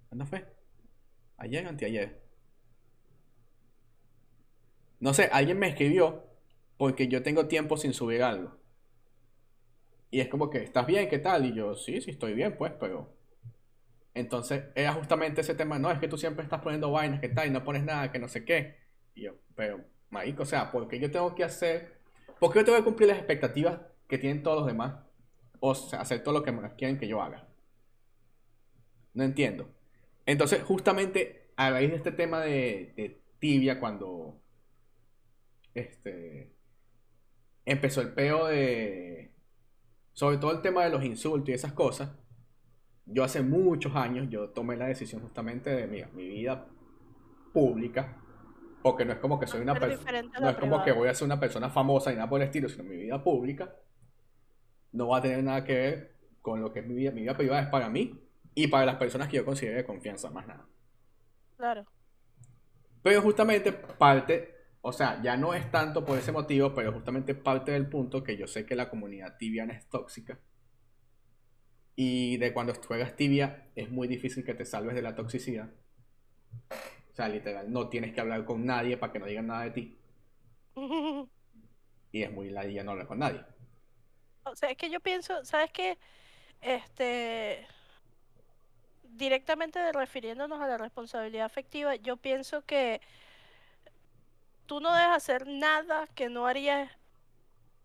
¿cuándo fue? Ayer, anteayer. No sé, alguien me escribió porque yo tengo tiempo sin subir algo. Y es como que, ¿estás bien? ¿Qué tal? Y yo, sí, sí, estoy bien, pues, pero... Entonces, era justamente ese tema, no, es que tú siempre estás poniendo vainas, ¿qué tal? Y no pones nada, que no sé qué. Y yo, pero, marico, o sea, porque yo tengo que hacer... ¿Por qué yo tengo que cumplir las expectativas que tienen todos los demás? O sea, hacer todo lo que quieren que yo haga. No entiendo. Entonces, justamente a raíz de este tema de, tibia, cuando este, empezó el peo de, sobre todo el tema de los insultos y esas cosas, yo hace muchos años, yo tomé la decisión justamente de, mira, mi vida pública, porque no es como que soy una persona, no es como que voy a ser una persona famosa y nada por el estilo, sino mi vida pública no va a tener nada que ver con lo que es mi vida, mi vida privada es para mí y para las personas que yo considero de confianza, más nada. Claro. Pero justamente parte, o sea, ya no es tanto por ese motivo, pero justamente parte del punto que yo sé que la comunidad tibiana es tóxica. Y de cuando juegas tibia es muy difícil que te salves de la toxicidad. O sea, literal, no tienes que hablar con nadie para que no digan nada de ti. [LAUGHS] y es muy ladilla no hablar con nadie. O sea, es que yo pienso, ¿sabes qué? Este directamente refiriéndonos a la responsabilidad afectiva, yo pienso que tú no debes hacer nada que no harías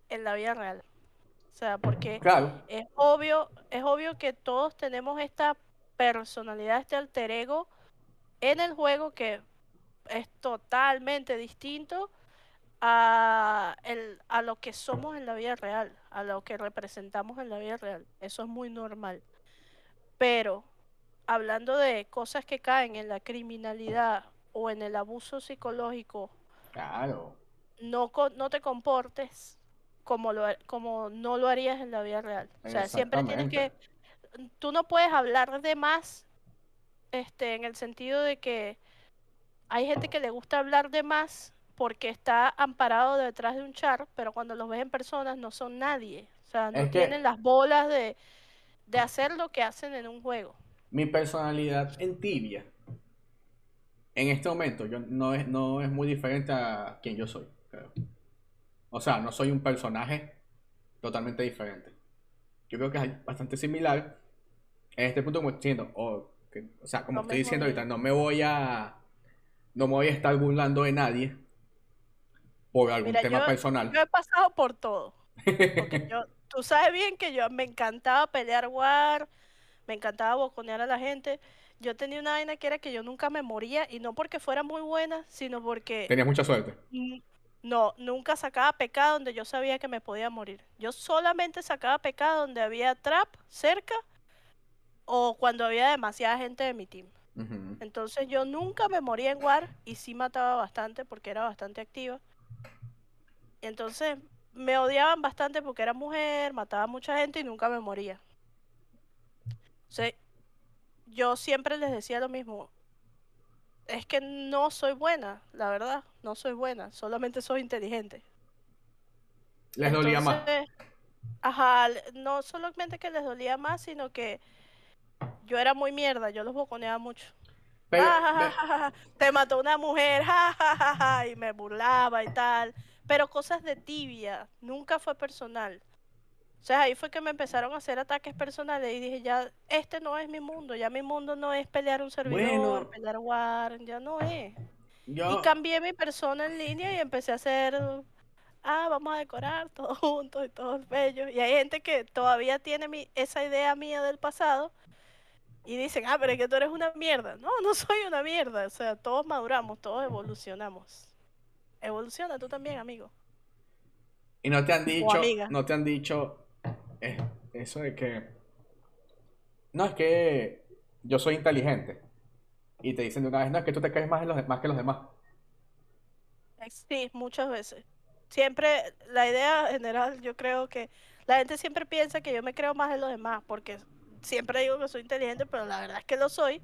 en la vida real. O sea, porque es obvio, es obvio que todos tenemos esta personalidad, este alter ego en el juego que es totalmente distinto a, el, a lo que somos en la vida real, a lo que representamos en la vida real. Eso es muy normal. Pero hablando de cosas que caen en la criminalidad o en el abuso psicológico, claro. no, no te comportes como, lo, como no lo harías en la vida real. O sea, siempre tienes que... Tú no puedes hablar de más este, en el sentido de que hay gente que le gusta hablar de más porque está amparado detrás de un char, pero cuando los ves en personas no son nadie. O sea, no tienen las bolas de, de hacer lo que hacen en un juego mi personalidad en tibia, en este momento, yo, no, es, no es muy diferente a quien yo soy, creo. O sea, no soy un personaje totalmente diferente. Yo creo que es bastante similar. En este punto, como estoy diciendo, o, sea, como estoy diciendo ahorita, no me voy a. No me voy a estar burlando de nadie por algún tema personal. Yo he pasado por todo. [LAUGHS] tú sabes bien que yo me encantaba pelear war me encantaba boconear a la gente. Yo tenía una vaina que era que yo nunca me moría y no porque fuera muy buena, sino porque... Tenía mucha suerte. No, nunca sacaba pecado donde yo sabía que me podía morir. Yo solamente sacaba pecado donde había trap cerca o cuando había demasiada gente de mi team. Entonces yo nunca me moría en War y sí mataba bastante porque era bastante activa. Entonces me odiaban bastante porque era mujer, mataba mucha gente y nunca me moría yo siempre les decía lo mismo. Es que no soy buena, la verdad. No soy buena, solamente soy inteligente. Les dolía más. Ajá, no solamente que les dolía más, sino que yo era muy mierda, yo los boconeaba mucho. te mató una mujer, [LAUGHS] y me burlaba y tal. Pero cosas de tibia, nunca fue personal. O sea, ahí fue que me empezaron a hacer ataques personales y dije, ya, este no es mi mundo, ya mi mundo no es pelear un servidor, pelear war, ya no es. Y cambié mi persona en línea y empecé a hacer, ah, vamos a decorar todos [LAUGHS] juntos y todos bellos. Y hay gente que todavía tiene mi, esa idea mía del pasado y dicen, ah, pero es que tú eres una mierda. No, no soy una mierda. O sea, todos maduramos, todos evolucionamos. Evoluciona tú también, amigo. Y no te han dicho, no te han dicho eh, eso de que, no, es que yo soy inteligente. Y te dicen de una vez, no, es que tú te crees más, en los, de- más que los demás. Sí, muchas veces. Siempre, la idea general, yo creo que la gente siempre piensa que yo me creo más de los demás, porque siempre digo que soy inteligente, pero la verdad es que lo soy.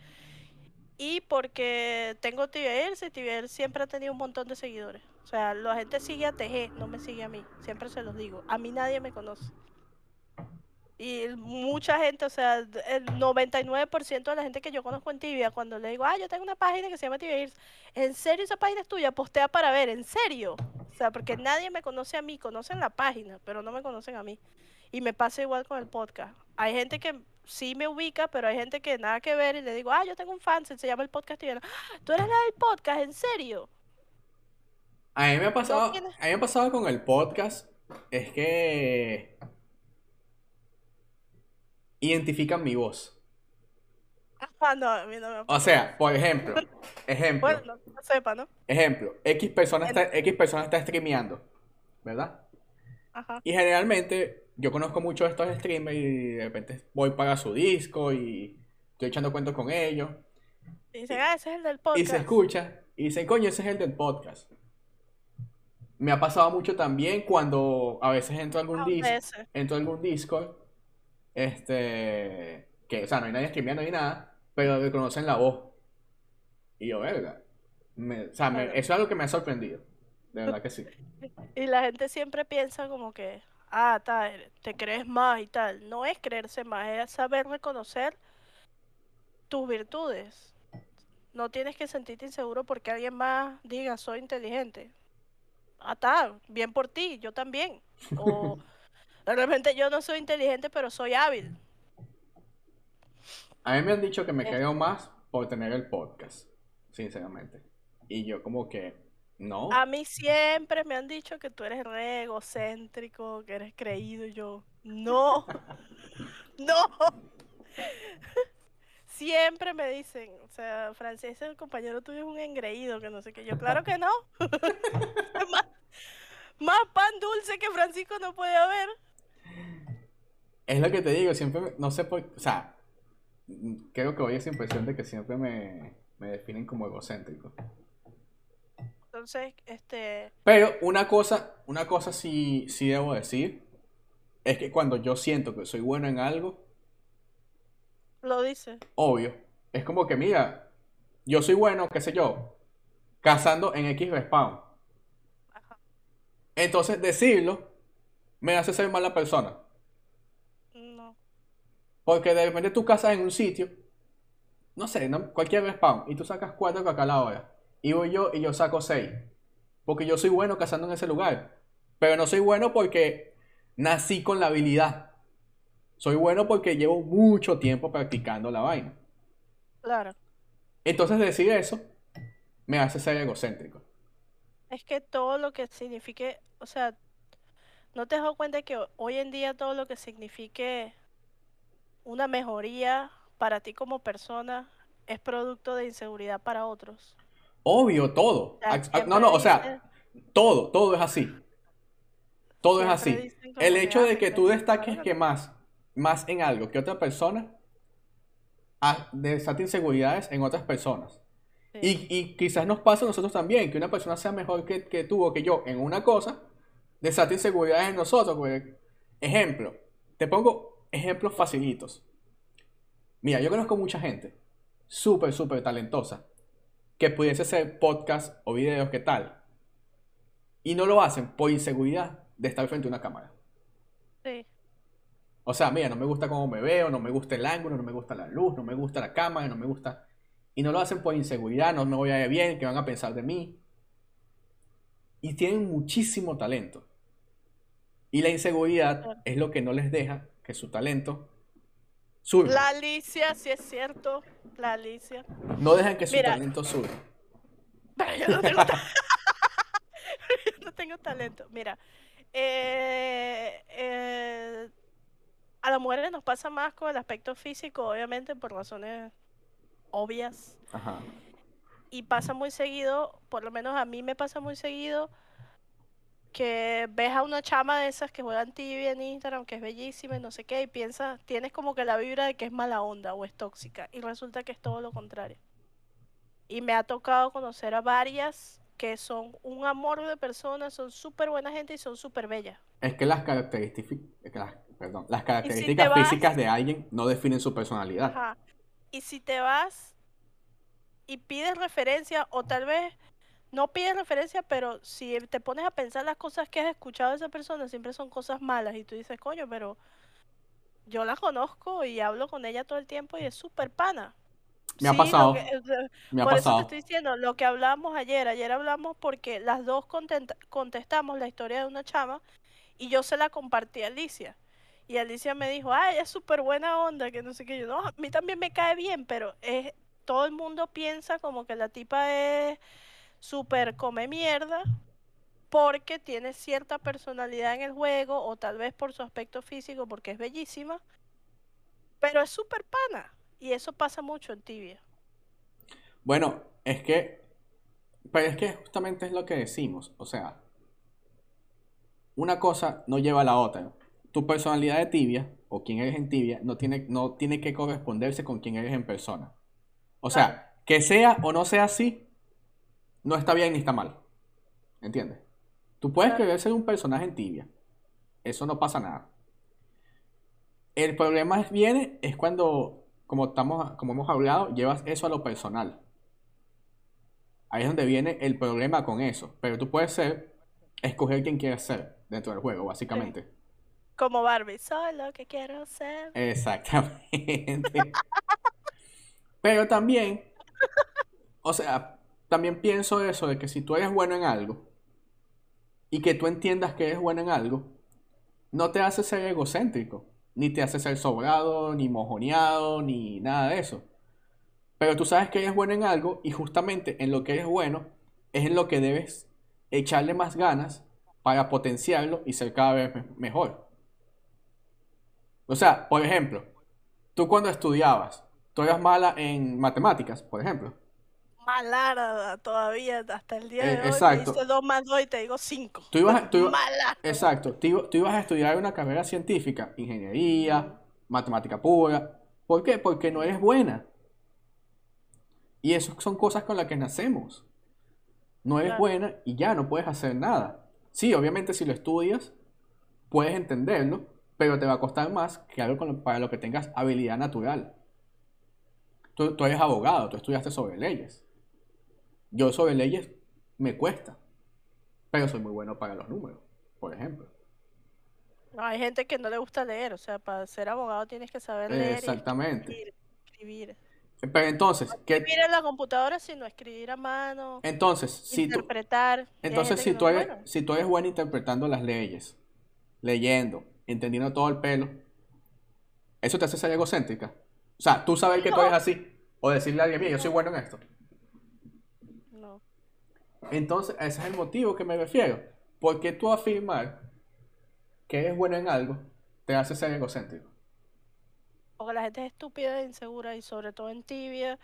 Y porque tengo TVR, y TVR siempre ha tenido un montón de seguidores. O sea, la gente sigue a TG, no me sigue a mí. Siempre se los digo. A mí nadie me conoce. Y mucha gente, o sea, el 99% de la gente que yo conozco en Tibia, cuando le digo, ah, yo tengo una página que se llama Tibia Ears", ¿en serio esa página es tuya? Postea para ver, ¿en serio? O sea, porque nadie me conoce a mí, conocen la página, pero no me conocen a mí. Y me pasa igual con el podcast. Hay gente que sí me ubica, pero hay gente que nada que ver y le digo, ah, yo tengo un fan, se llama el podcast Tibiano. "Ah, ¿Tú eres la del podcast? ¿En serio? A mí me ha pasado, a mí me ha pasado con el podcast, es que identifican mi voz. Ah, no, a mí no me ha O sea, por ejemplo, ejemplo, Bueno, no, no sepa, ¿no? ejemplo, X persona está, X persona está streameando, ¿verdad? Ajá. Y generalmente yo conozco mucho de estos streamers y de repente voy para su disco y estoy echando cuentos con ellos. Y dicen, ah, ese es el del Y podcast. se escucha y dicen, coño, ese es el del podcast. Me ha pasado mucho también cuando a veces entro a algún dis veces. entro a algún Discord, este, que, o sea, no hay nadie streameando ni nada, pero reconocen la voz. Y yo, verga. Me- o sea, me- eso es algo que me ha sorprendido. De verdad que sí. [LAUGHS] Y la gente siempre piensa como que, ah, tal, te crees más y tal. No es creerse más, es saber reconocer tus virtudes. No tienes que sentirte inseguro porque alguien más diga, soy inteligente. Ah, está, bien por ti, yo también. O [LAUGHS] de repente yo no soy inteligente, pero soy hábil. A mí me han dicho que me Es- creo más por tener el podcast, sinceramente. Y yo como que, no. A mí siempre me han dicho que tú eres re egocéntrico, que eres creído. y Yo, no, [LAUGHS] no. Siempre me dicen, o sea, Francis, el compañero tuyo es un engreído, que no sé qué. Yo, claro que no. [LAUGHS] más, más pan dulce que Francisco no puede haber. Es lo que te digo, siempre, me- no sé por, o sea, creo que hoy esa impresión de que siempre me, me definen como egocéntrico. Entonces, este, Pero una cosa, una cosa sí, sí debo decir, es que cuando yo siento que soy bueno en algo, lo dice. obvio, es como que, mira, yo soy bueno, qué sé yo, cazando en X respawn. Ajá. Entonces decirlo me hace ser mala persona. No. Porque de repente tú cazas en un sitio, no sé, no- cualquier respawn, y tú sacas cuatro acá a la hora. Y voy yo y yo saco seis. Porque yo soy bueno cazando en ese lugar. Pero no soy bueno porque nací con la habilidad. Soy bueno porque llevo mucho tiempo practicando la vaina. Claro. Entonces decir eso me hace ser egocéntrico. Es que todo lo que signifique, o sea, ¿no te has dado cuenta que ho- hoy en día todo lo que signifique una mejoría para ti como persona es producto de inseguridad para otros? Obvio, todo. O sea, No, no, o sea, todo, todo es así. Todo es así. El hecho "Ah, de que tú destaques bueno". que más, más en algo que otra persona, ah, desata inseguridades en otras personas. Sí. Y, y quizás nos pasa a nosotros también, que una persona sea mejor que, que tú o que yo en una cosa, desata inseguridades en nosotros. pues. Ejemplo, te pongo ejemplos facilitos. Mira, yo conozco mucha gente súper, súper talentosa que pudiese hacer podcast o videos, ¿qué tal? Y no lo hacen por inseguridad de estar frente a una cámara. Sí. O sea, mira, no me gusta cómo me veo, no me gusta el ángulo, no me gusta la luz, no me gusta la cámara, no me gusta... Y no lo hacen por inseguridad, no me voy a ver bien, que van a pensar de mí. Y tienen muchísimo talento. Y la inseguridad es lo que no les deja que su talento surja. La Alicia, sí es cierto, la Alicia. No dejan que su Mira. talento surja. Pero yo no tengo, ta- [LAUGHS] yo no tengo talento. Mira, eh, eh, a las mujeres nos pasa más con el aspecto físico, obviamente, por razones obvias. Ajá. Y pasa muy seguido, por lo menos a mí me pasa muy seguido, que ves a una chama de esas que juegan tibia en Instagram, que es bellísima y no sé qué, y piensas, tienes como que la vibra de que es mala onda o es tóxica, y resulta que es todo lo contrario. Y me ha tocado conocer a varias que son un amor de personas, son súper buena gente y son súper bellas. Es que las características, perdón, las características físicas de alguien no definen su personalidad. Ajá. Y si te vas y pides referencia, o tal vez no pides referencia, pero si te pones a pensar las cosas que has escuchado de esa persona, siempre son cosas malas. Y tú dices, coño, pero yo la conozco y hablo con ella todo el tiempo y es súper pana. Me ha pasado. por eso te estoy diciendo, lo que hablamos ayer, ayer hablamos porque las dos contestamos la historia de una chama y yo se la compartí a Alicia. Y Alicia me dijo, ay, es súper buena onda, que no sé qué. Yo, no, a mí también me cae bien, pero es, todo el mundo piensa como que la tipa es súper come mierda porque tiene cierta personalidad en el juego o tal vez por su aspecto físico porque es bellísima, pero es súper pana y eso pasa mucho en tibia. Bueno, es que, pero es que justamente es lo que decimos, o sea, una cosa no lleva a la otra. Tu personalidad de tibia o quién eres en tibia no tiene, no tiene que corresponderse con quién eres en persona. O sea, que sea o no sea así, no está bien ni está mal. ¿Entiendes? Tú puedes querer ser un personaje en tibia. Eso no pasa nada. El problema viene es cuando, como, estamos, como hemos hablado, llevas eso a lo personal. Ahí es donde viene el problema con eso. Pero tú puedes ser, escoger quién quieres ser dentro del juego, básicamente. Como Barbie, soy lo que quiero ser. Exactamente. [LAUGHS] Pero también, o sea, también pienso eso de que si tú eres bueno en algo y que tú entiendas que eres bueno en algo, no te hace ser egocéntrico, ni te hace ser sobrado, ni mojoneado, ni nada de eso. Pero tú sabes que eres bueno en algo y justamente en lo que eres bueno es en lo que debes echarle más ganas para potenciarlo y ser cada vez mejor. O sea, por ejemplo, tú cuando estudiabas, tú eras mala en matemáticas, por ejemplo malara todavía hasta el día de eh, hoy. Exacto. Hice 2 más 2 y te digo 5. Tú ibas, Exacto. Tú, ibas a estudiar una carrera científica, ingeniería, matemática pura. ¿Por qué? Porque no eres buena. Y eso son cosas con las que nacemos. No eres buena y ya no puedes hacer nada. Sí, obviamente si lo estudias, puedes entenderlo, pero te va a costar más que algo para lo que tengas habilidad natural. Tú, tú eres abogado, tú estudiaste sobre leyes. Yo sobre leyes me cuesta, pero soy muy bueno para los números, por ejemplo. No, hay gente que no le gusta leer, o sea, para ser abogado tienes que saber leer. Exactamente. Y escribir, Pero entonces, ¿qué? escribir en la computadora, sino escribir a mano. Entonces, si interpretar. entonces, si tú, eres, si tú eres bueno interpretando las leyes, leyendo, entendiendo todo el pelo, ¿eso te hace ser egocéntrica? O sea, tú sabes que tú eres así, o decirle a alguien, bien, yo soy bueno en esto. Entonces, ese es el motivo que me refiero. Porque tú afirmar que eres bueno en algo te hace ser egocéntrico. Porque la gente es estúpida e insegura y sobre todo en tibia.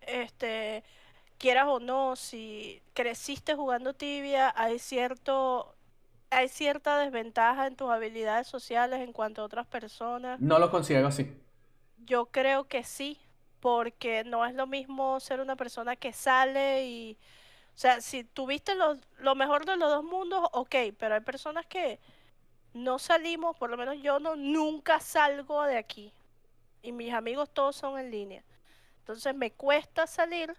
Este, quieras o no, si creciste jugando tibia, hay cierto hay cierta desventaja en tus habilidades sociales en cuanto a otras personas. No lo considero así. Yo creo que sí, porque no es lo mismo ser una persona que sale y o sea, si tuviste lo, lo mejor de los dos mundos, ok, pero hay personas que no salimos, por lo menos yo no, nunca salgo de aquí. Y mis amigos todos son en línea. Entonces me cuesta salir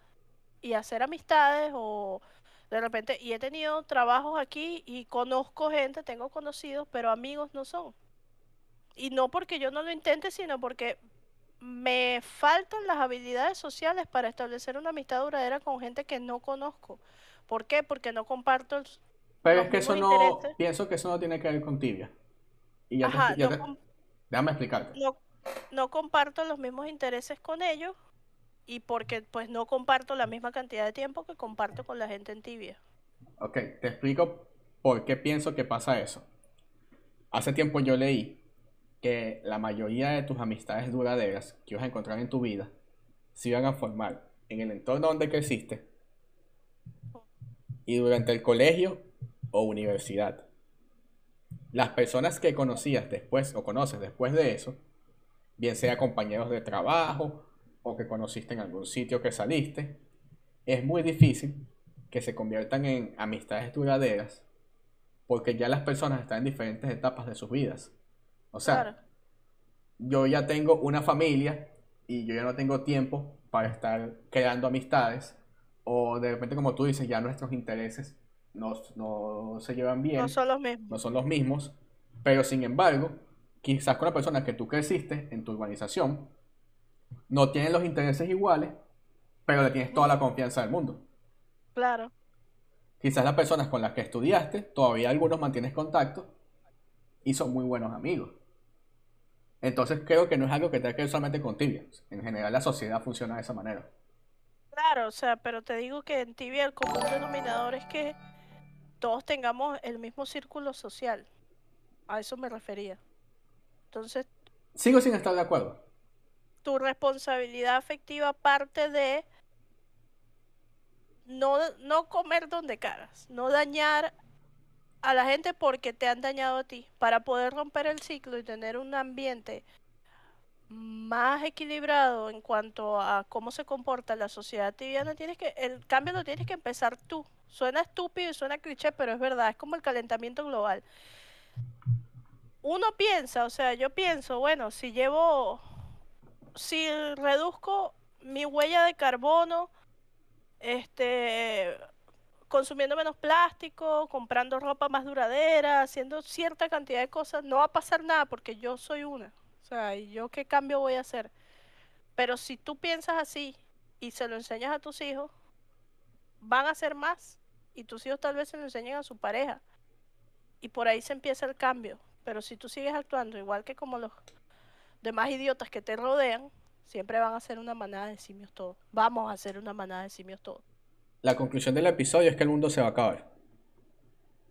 y hacer amistades o de repente, y he tenido trabajos aquí y conozco gente, tengo conocidos, pero amigos no son. Y no porque yo no lo intente, sino porque me faltan las habilidades sociales para establecer una amistad duradera con gente que no conozco. ¿Por qué? Porque no comparto. Pero es que eso no. Pienso que eso no tiene que ver con tibia. Y ya, déjame explicarte. No, comparto los mismos intereses con ellos y porque pues no comparto la misma cantidad de tiempo que comparto con la gente en tibia. Ok, te explico por qué pienso que pasa eso. Hace tiempo yo leí que la mayoría de tus amistades duraderas que vas a encontrar en tu vida se iban a formar en el entorno donde creciste y durante el colegio o universidad. Las personas que conocías después o conoces después de eso, bien sea compañeros de trabajo o que conociste en algún sitio que saliste, es muy difícil que se conviertan en amistades duraderas porque ya las personas están en diferentes etapas de sus vidas. O sea, yo ya tengo una familia y yo ya no tengo tiempo para estar creando amistades o de repente como tú dices ya nuestros intereses no, no se llevan bien. No son los mismos. No son los mismos, pero sin embargo, quizás con la persona que tú creciste en tu urbanización, no tienen los intereses iguales, pero le tienes toda la confianza del mundo. Claro. Quizás las personas con las que estudiaste, todavía algunos mantienes contacto y son muy buenos amigos. Entonces creo que no es algo que tenga que ver solamente con tibia. En general la sociedad funciona de esa manera. Claro, o sea, pero te digo que en tibia el común denominador es que todos tengamos el mismo círculo social. A eso me refería. Entonces... Sigo sin estar de acuerdo. Tu responsabilidad afectiva parte de no, no comer donde caras, no dañar a la gente porque te han dañado a ti. Para poder romper el ciclo y tener un ambiente más equilibrado en cuanto a cómo se comporta la sociedad tibiana, tienes que, el cambio lo tienes que empezar tú. Suena estúpido y suena cliché, pero es verdad, es como el calentamiento global. Uno piensa, o sea, yo pienso, bueno, si llevo, si reduzco mi huella de carbono, este, consumiendo menos plástico, comprando ropa más duradera, haciendo cierta cantidad de cosas, no va a pasar nada porque yo soy una. O sea, ¿y yo qué cambio voy a hacer? Pero si tú piensas así y se lo enseñas a tus hijos, van a hacer más y tus hijos tal vez se lo enseñen a su pareja. Y por ahí se empieza el cambio. Pero si tú sigues actuando igual que como los demás idiotas que te rodean, siempre van a ser una manada de simios todos. Vamos a ser una manada de simios todos. La conclusión del episodio es que el mundo se va a acabar.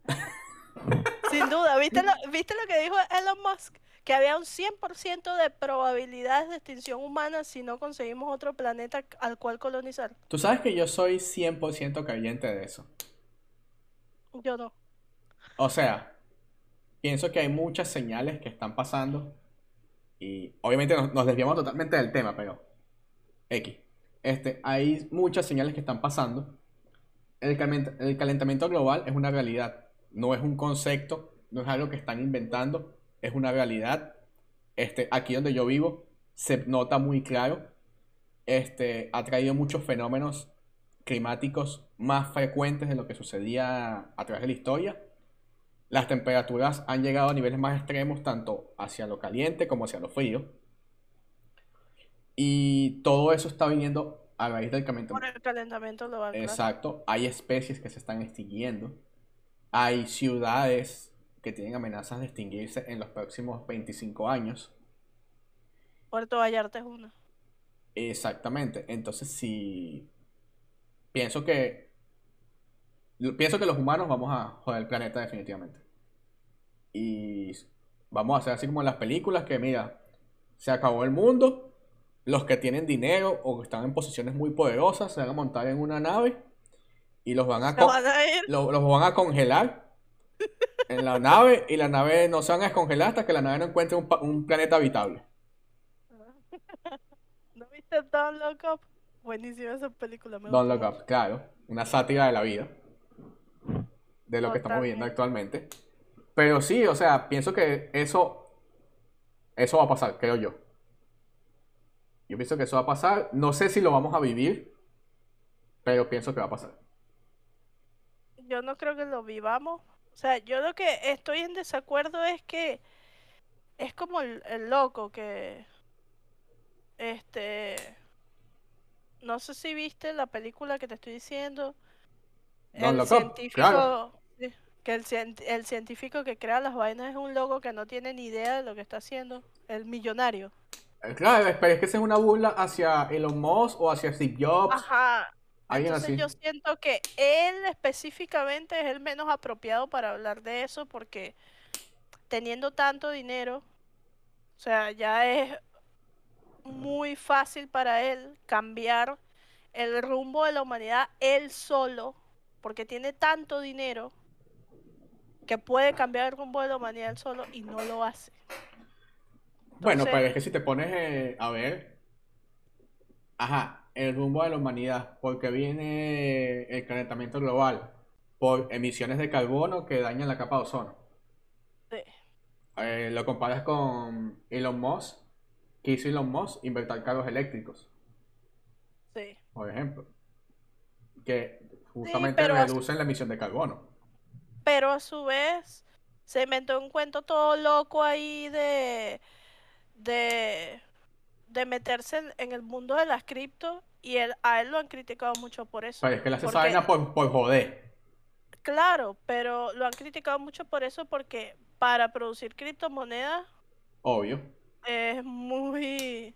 [LAUGHS] Sin duda, ¿viste lo, ¿viste lo que dijo Elon Musk? Que había un 100% de probabilidades de extinción humana si no conseguimos otro planeta al cual colonizar. Tú sabes que yo soy 100% creyente de eso. Yo no. O sea, pienso que hay muchas señales que están pasando y obviamente nos, desviamos totalmente del tema, pero X. Este, hay muchas señales que están pasando. El, el calentamiento global es una realidad, no es un concepto, no es algo que están inventando, es una realidad. Este, aquí donde yo vivo se nota muy claro. Este, ha traído muchos fenómenos climáticos más frecuentes de lo que sucedía a través de la historia. Las temperaturas han llegado a niveles más extremos tanto hacia lo caliente como hacia lo frío. Y todo eso está viniendo a raíz del calentamiento global. Exacto. Hay especies que se están extinguiendo. Hay ciudades que tienen amenazas de extinguirse en los próximos 25 años. Puerto Vallarta es una. Exactamente. Entonces, si pienso que pienso que los humanos vamos a joder el planeta definitivamente. Y vamos a hacer así como en las películas que mira, se acabó el mundo, los que tienen dinero o que están en posiciones muy poderosas se van a montar en una nave y los van a, los, van a congelar en la nave y la nave no se van a descongelar hasta que la nave no encuentre un, un planeta habitable. [LAUGHS] ¿No viste Don't Look Up? Buenísima esa película. Me Don't Look Up, claro. Una sátira de la vida. De lo que estamos viendo actualmente. Pero sí, o sea, pienso que eso. Eso va a pasar, creo yo. Yo pienso que eso va a pasar. No sé si lo vamos a vivir. Pero pienso que va a pasar. Yo no creo que lo vivamos. O sea, yo lo que estoy en desacuerdo es que es como el, el loco que este no sé si viste la película que te estoy diciendo. el científico, que el, el, científico que crea las vainas es un loco que no tiene ni idea de lo que está haciendo. El millonario. Eh, claro, pero es que esa es una burla hacia Elon Musk o hacia Steve Jobs. Ajá. Entonces yo siento que él específicamente es el menos apropiado para hablar de eso porque teniendo tanto dinero, o sea, ya es muy fácil para él cambiar el rumbo de la humanidad él solo, porque tiene tanto dinero que puede cambiar el rumbo de la humanidad él solo y no lo hace. Bueno, pero es que si te pones eh, a ver, ajá, el rumbo de la humanidad, porque viene el calentamiento global por emisiones de carbono que dañan la capa de ozono. Sí. Eh, lo comparas con Elon Musk, que hizo Elon Musk invertir carros eléctricos, Sí. por ejemplo, que justamente pero- reducen la emisión de carbono. Pero a su vez se inventó un cuento todo loco ahí de de de meterse en, en el mundo de las cripto y él, a él lo han criticado mucho por eso. Es que él hace esa Porque- vaina por, por joder. Claro, pero lo han criticado mucho por eso porque para producir criptomonedas Obvio. es muy...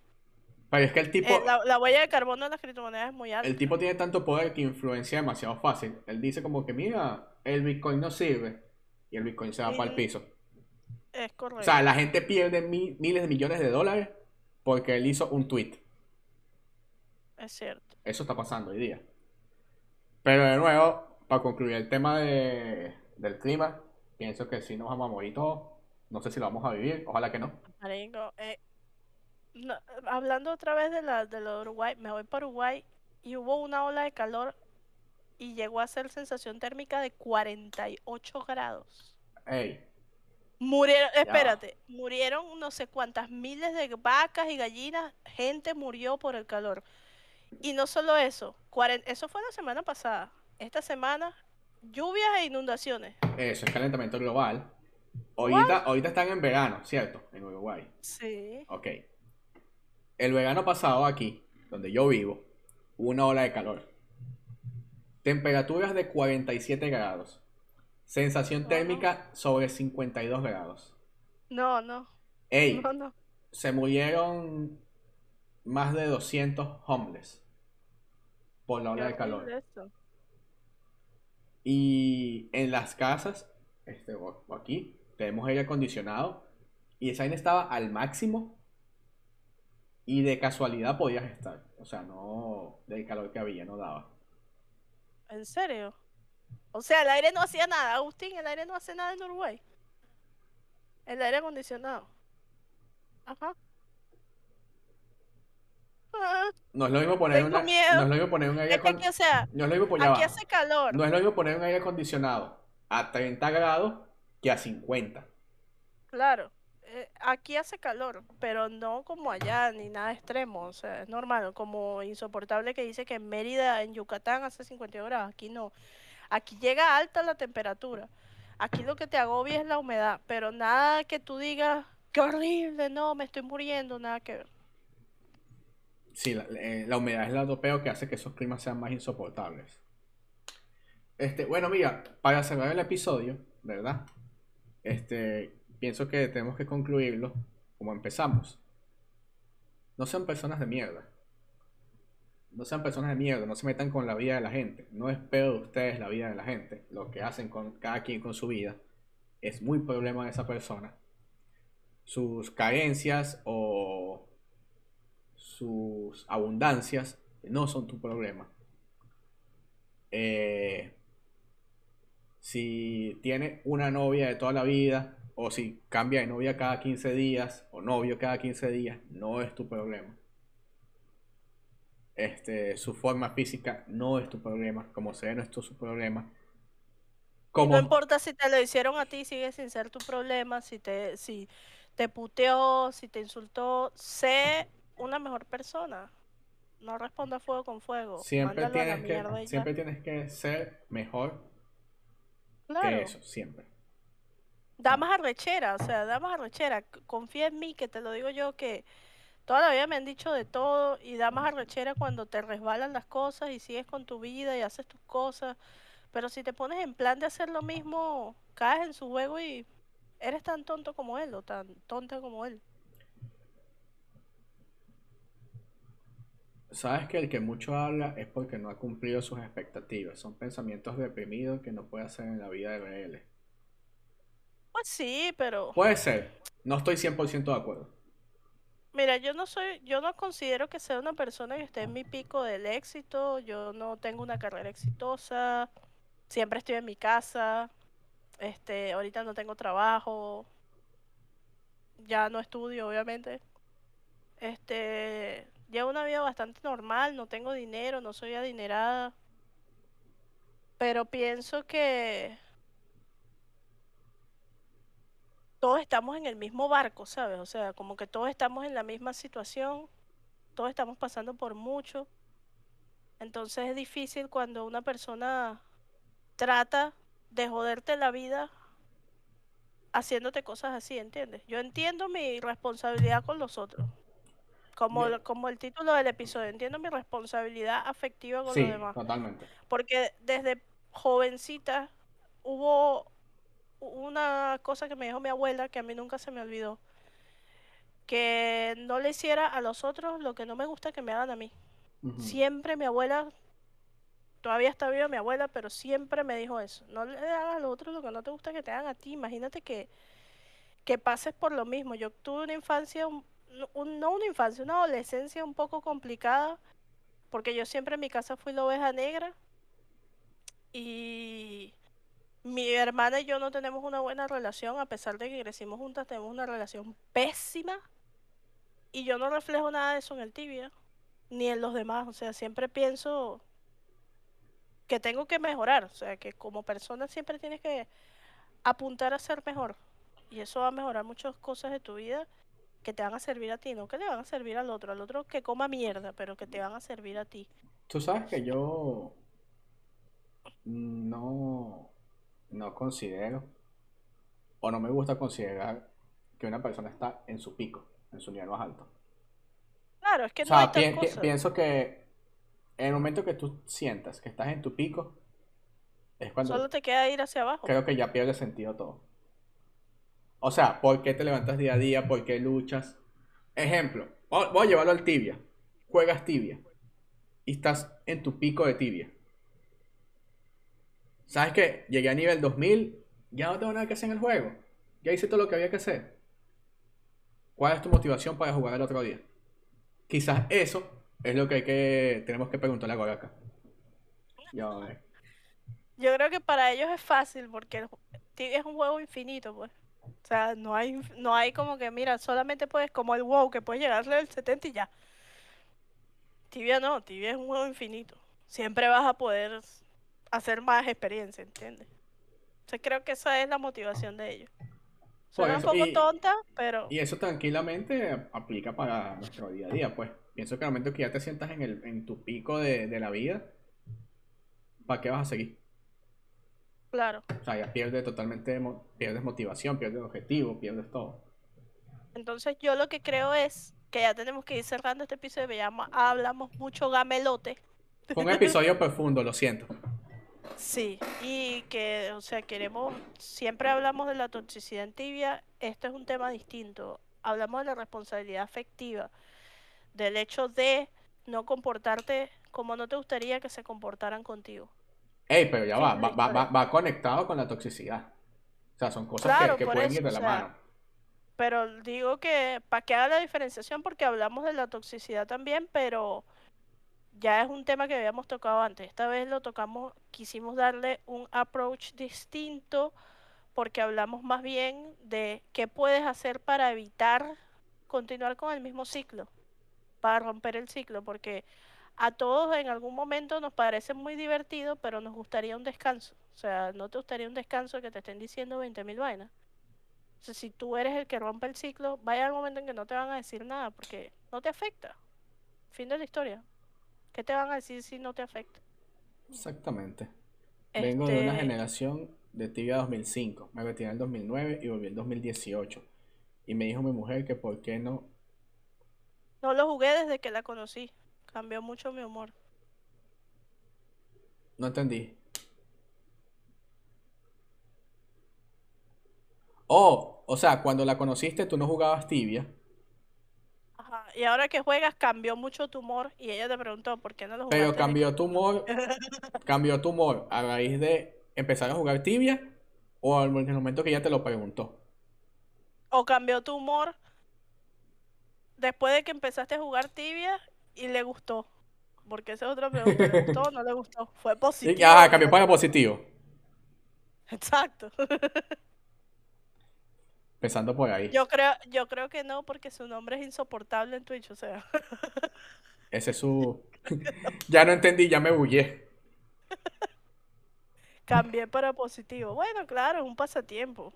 Pero es que el tipo, eh, la, la huella de carbono de las criptomonedas es muy alta. el tipo tiene tanto poder que influencia demasiado fácil. Él dice como que, mira, el Bitcoin no sirve. Y el Bitcoin se va para el piso. Es correcto. O sea, la gente pierde mi- miles de millones de dólares porque él hizo un tweet. Es cierto. Eso está pasando hoy día. Pero de nuevo, para concluir el tema de- del clima, pienso que sí nos vamos a morir todos. No sé si lo vamos a vivir, ojalá que no. Marico, eh, no, hablando otra vez de la de lo de Uruguay, me voy para Uruguay y hubo una ola de calor y llegó a ser sensación térmica de 48 grados. Ey, Murieron, espérate, murieron no sé cuántas miles de vacas y gallinas, gente murió por el calor. Y no solo eso, eso fue la semana pasada. Esta semana, lluvias e inundaciones. eso es calentamiento global. Ahorita, ahorita están en verano, ¿cierto? En Uruguay. Sí. Ok. El verano pasado aquí, donde yo vivo, hubo una ola de calor. Temperaturas de 47 grados. Sensación térmica sobre 52 grados. No, no, Ey, no, no. se murieron más de 200 homeless por la ola de calor. Y en las casas, este, aquí, tenemos aire acondicionado. Y esa estaba al máximo. Y de casualidad podías estar. O sea, no del calor que había, no daba. ¿En serio? O sea, el aire no hacía nada, Agustín, el aire no hace nada en Uruguay. El aire acondicionado. Ajá. Ah, No es lo mismo poner una, miedo. no es lo mismo poner un aire es que acon- aquí, o sea, no es lo mismo poner- aquí hace calor. No es lo mismo poner un aire acondicionado a 30 grados que a 50. Claro, eh, aquí hace calor, pero no como allá, ni nada extremo, o sea, es normal, como insoportable que dice que en Mérida, en Yucatán, hace 52 grados, aquí no. Aquí llega alta la temperatura. Aquí lo que te agobia es la humedad, pero nada que tú digas, qué horrible, no, me estoy muriendo, nada que ver. Sí, la, eh, la humedad es el lado peor que hace que esos climas sean más insoportables. Este, bueno, mira, para cerrar el episodio, ¿verdad? Este, pienso que tenemos que concluirlo como empezamos. No sean personas de mierda. No sean personas de mierda, no se metan con la vida de la gente. No es peor de ustedes la vida de la gente. Lo que hacen con cada quien con su vida es muy problema de esa persona. Sus carencias o sus abundancias no son tu problema. Eh, si tiene una novia de toda la vida, o si cambia de novia cada 15 días, o novio cada 15 días, no es tu problema. Este, su forma física no es tu problema, como sea, no es tu su problema. Como, No importa si te lo hicieron a ti, sigue sin ser tu problema, si te, si te puteó, si te insultó, sé una mejor persona. No responda fuego con fuego. siempre mándalo tienes que, siempre tienes que ser mejor Claro. que eso, siempre. Da más arrechera, o sea, da más arrechera. Confía en mí, que te lo digo yo, que toda la vida me han dicho de todo y da más arrechera cuando te resbalan las cosas y sigues con tu vida y haces tus cosas. Pero si te pones en plan de hacer lo mismo, caes en su juego y eres tan tonto como él o tan tonta como él. Sabes que el que mucho habla es porque no ha cumplido sus expectativas. Son pensamientos reprimidos que no puede hacer en la vida de reales. Pues sí, pero Puede ser. No estoy 100% de acuerdo. mira, yo no soy, yo no considero que sea una persona que esté en mi pico del éxito. Yo no tengo una carrera exitosa. Siempre estoy en mi casa. Este, ahorita no tengo trabajo. Ya no estudio, obviamente. Este, llevo una vida bastante normal, no tengo dinero, no soy adinerada. Pero pienso que todos estamos en el mismo barco, ¿sabes? O sea, como que todos estamos en la misma situación, todos estamos pasando por mucho. Entonces es difícil cuando una persona trata de joderte la vida haciéndote cosas así, ¿entiendes? Yo entiendo mi responsabilidad con los otros. Como, Yo- como el título del episodio, entiendo mi responsabilidad afectiva con Sí, los demás. totalmente. Porque desde jovencita hubo una cosa que me dijo mi abuela que a mí nunca se me olvidó. Que no le hiciera a los otros lo que no me gusta que me hagan a mí. Siempre mi abuela, todavía está viva mi abuela, pero siempre me dijo eso. No le hagas a los otros lo que no te gusta que te hagan a ti. Imagínate que, que pases por lo mismo. Yo tuve una infancia, un- un- no una infancia, una adolescencia un poco complicada, porque yo siempre en mi casa fui la oveja negra y mi hermana y yo no tenemos una buena relación, a pesar de que crecimos juntas, tenemos una relación pésima y yo no reflejo nada de eso en el tibia, ni en los demás, o sea, siempre pienso que tengo que mejorar, o sea, que como persona siempre tienes que apuntar a ser mejor. Y eso va a mejorar muchas cosas de tu vida que te van a servir a ti, no que le van a servir al otro, al otro que coma mierda, pero que te van a servir a ti. Tú sabes que yo no, no considero o no me gusta considerar que una persona está en su pico, en su nivel más alto. Claro, es que O no hay sea, tal pi- pi- cosa. pienso que en el momento que tú sientas que estás en tu pico, es cuando Solo te queda ir hacia abajo. creo que ya pierde sentido todo. O sea, ¿por qué te levantas día a día? ¿Por qué luchas? Ejemplo, voy a llevarlo al tibia. Juegas tibia y estás en tu pico de tibia. ¿Sabes qué? Llegué a nivel 2000, ya no tengo nada que hacer en el juego. Ya hice todo lo que había que hacer. ¿Cuál es tu motivación para jugar el otro día? Quizás eso es lo que hay que tenemos que preguntarle a Goraka. Ya, a. Yo creo que para ellos es fácil porque Tibia es un juego infinito, pues. O sea, no hay, no hay como que, mira, solamente puedes, como el WoW, que puedes llegarle al 70 y ya. Tibia no, Tibia es un juego infinito. Siempre vas a poder hacer más experiencia, ¿entiendes? Entonces creo que esa es la motivación de ellos. Suena un poco y- tonta, pero Y eso tranquilamente aplica para nuestro día a día, pues. Pienso que al momento que ya te sientas en, el, en tu pico de, de la vida, ¿para qué vas a seguir? claro. O sea, ya pierdes totalmente, pierdes motivación, pierdes objetivo, pierdes todo. Entonces yo lo que creo es que ya tenemos que ir cerrando este episodio, ya hablamos mucho gamelote. Fue un episodio profundo, lo siento. Sí, y que, o sea, queremos, siempre hablamos de la toxicidad en tibia, esto es un tema distinto. Hablamos de la responsabilidad afectiva, del hecho de no comportarte como no te gustaría que se comportaran contigo. Ey, pero ya va, va, va, va, conectado con la toxicidad. O sea, son cosas que- Claro, que, por pueden eso, ir de o la sea, mano. Pero digo que para que haga la diferenciación, porque hablamos de la toxicidad también, pero ya es un tema que habíamos tocado antes. Esta vez lo tocamos, quisimos darle un approach distinto, porque hablamos más bien de qué puedes hacer para evitar continuar con el mismo ciclo, para romper el ciclo, porque a todos en algún momento nos parece muy divertido, pero nos gustaría un descanso. O sea, ¿no te gustaría un descanso que te estén diciendo 20.000 vainas? Si tú eres el que rompe el ciclo, vaya al momento en que no te van a decir nada, porque no te afecta. Fin de la historia. ¿Qué te van a decir si no te afecta? Exactamente. Vengo de una Este, generación de tibia 2005. Me retiré en el 2009 y volví en 2018. Y me dijo mi mujer que por qué no. no lo jugué desde que la conocí. Cambió mucho mi humor. No entendí. Oh, o sea, cuando la conociste tú no jugabas tibia. Y ahora que juegas, cambió mucho tu humor. Y ella te preguntó, ¿por qué no lo Pero jugaste desde cambió tu humor, [LAUGHS] cambió tu humor a raíz de empezar a jugar tibia o al en el momento que ella te lo preguntó. O cambió tu humor después de que empezaste a jugar tibia y le gustó. Porque esa es otra pregunta. ¿Le gustó o no le gustó? ¿Fue Y, positivo ajá, cambió para positivo. Exacto. [LAUGHS] Empezando por ahí. Yo creo, yo creo que no, porque su nombre es insoportable en Twitch, o sea. [LAUGHS] Ese es su. [LAUGHS] [LAUGHS] ya no entendí, ya me bullé. Cambié para positivo. Bueno, claro, es un pasatiempo.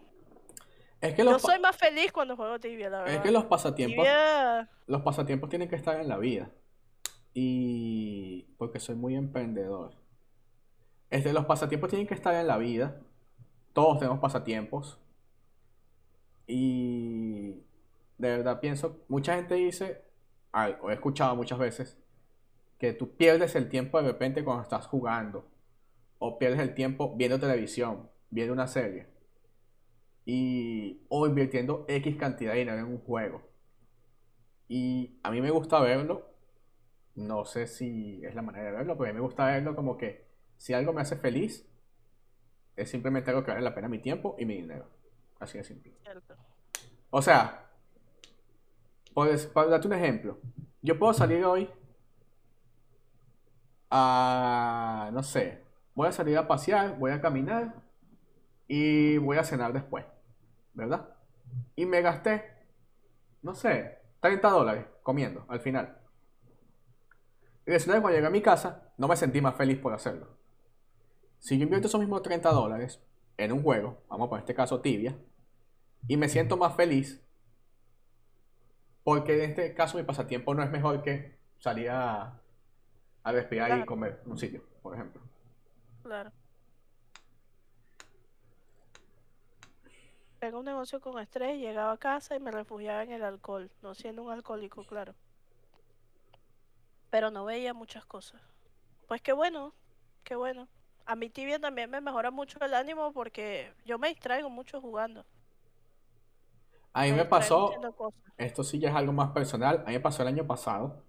Es que Yo los, pa- soy más feliz cuando juego tibia, la verdad. es que los pasatiempos. Tibia, Los pasatiempos tienen que estar en la vida. Y. Porque soy muy emprendedor. Este, los pasatiempos tienen que estar en la vida. Todos tenemos pasatiempos. Y. De verdad pienso. Mucha gente dice. o he escuchado muchas veces. Que tú pierdes el tiempo de repente cuando estás jugando. O pierdes el tiempo viendo televisión. Viendo una serie. Y. O invirtiendo X cantidad de dinero en un juego. Y a mí me gusta verlo. No sé si es la manera de verlo, pero a mí me gusta verlo como que si algo me hace feliz, es simplemente algo que vale la pena mi tiempo y mi dinero. Así de simple. cierto. O sea, pues, para darte un ejemplo, yo puedo salir hoy a, no sé, voy a salir a pasear, voy a caminar y voy a cenar después, ¿verdad? Y me gasté, no sé, 30 dólares comiendo al final. Y resulta que cuando llegué a mi casa, no me sentí más feliz por hacerlo. Si yo invierto esos mismos 30 dólares en un juego, vamos a poner este caso tibia, y me siento más feliz, porque en este caso mi pasatiempo no es mejor que salir a, a y comer en un sitio, por ejemplo. Claro. Tengo un negocio con estrés, llegaba a casa y me refugiaba en el alcohol, no siendo un alcohólico, claro. Pero no veía muchas cosas. Pues qué bueno, qué bueno. A mi tibia también me mejora mucho el ánimo porque yo me distraigo mucho jugando. A mí me pasó, esto sí ya es algo más personal, a mí me pasó el año pasado,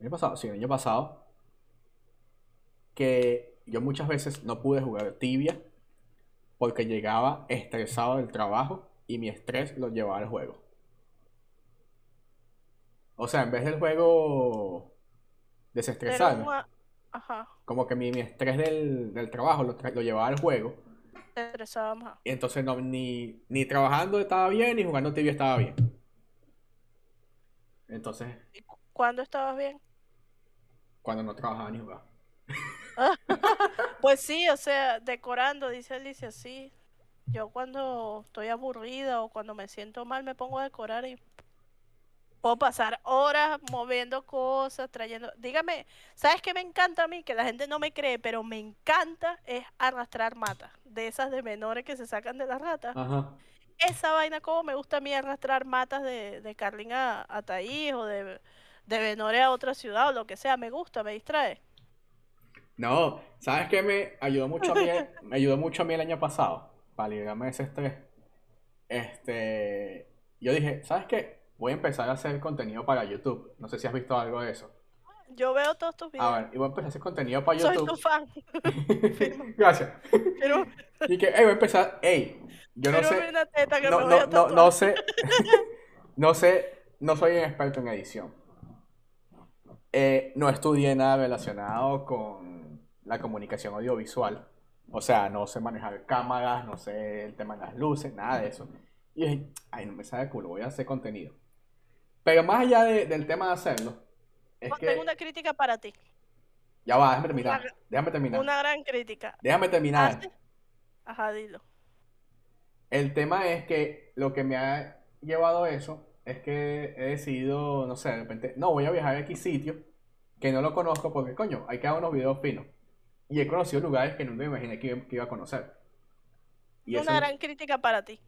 el año pasado, sí, el año pasado, que yo muchas veces no pude jugar tibia porque llegaba estresado del trabajo y mi estrés lo llevaba al juego. O sea, en vez del juego desestresarme, Ajá, como que mi, mi estrés del, del trabajo lo, lo llevaba al juego. Te estresaba más. Y entonces no, ni, ni trabajando estaba bien, ni jugando tibia estaba bien. Entonces, ¿Y cu- ¿Cuándo estabas bien? cuando no trabajaba ni jugaba. [LAUGHS] Pues sí, o sea, decorando, dice Alicia, sí. Yo cuando estoy aburrida o cuando me siento mal me pongo a decorar y puedo pasar horas moviendo cosas, trayendo... Dígame, ¿sabes qué me encanta a mí? Que la gente no me cree, pero me encanta es arrastrar matas, de esas de menores que se sacan de las ratas. Ajá. Esa vaina como me gusta a mí arrastrar matas de, de Carlín a, a Taís o de, de Benore a otra ciudad o lo que sea, me gusta, me distrae. No, ¿sabes qué me ayudó mucho a mí? Me ayudó mucho a mí el año pasado para librarme de ese estrés. Este, yo dije, ¿sabes qué? Voy a empezar a hacer contenido para YouTube. No sé si has visto algo de eso. Yo veo todos tus videos. A ver, y voy a empezar a hacer contenido para Soy tu YouTube. fan. [LAUGHS] Gracias. Y que, hey, voy a empezar, hey, yo no sé, ver una teta que no, me voy no, a no, tatuar. no sé, [LAUGHS] no sé, no soy un experto en edición. Eh, no estudié nada relacionado con la comunicación audiovisual. O sea, no sé manejar cámaras, no sé el tema de las luces, nada de eso. Y dije, ay, no me sale de culo, voy a hacer contenido. Pero más allá de- del tema de hacerlo, es Oh, que, Tengo una crítica para ti. ya va, déjame terminar, Una- déjame terminar, Una gran crítica. déjame terminar. Hace- Ajá, dilo. El tema es que lo que me ha llevado a eso es que he decidido, no sé, de repente, no, voy a viajar a X sitio que no lo conozco porque, coño, hay que hacer unos videos finos. Y he conocido lugares que nunca me imaginé que, iba- que iba a conocer. Y Una eso, gran crítica para ti.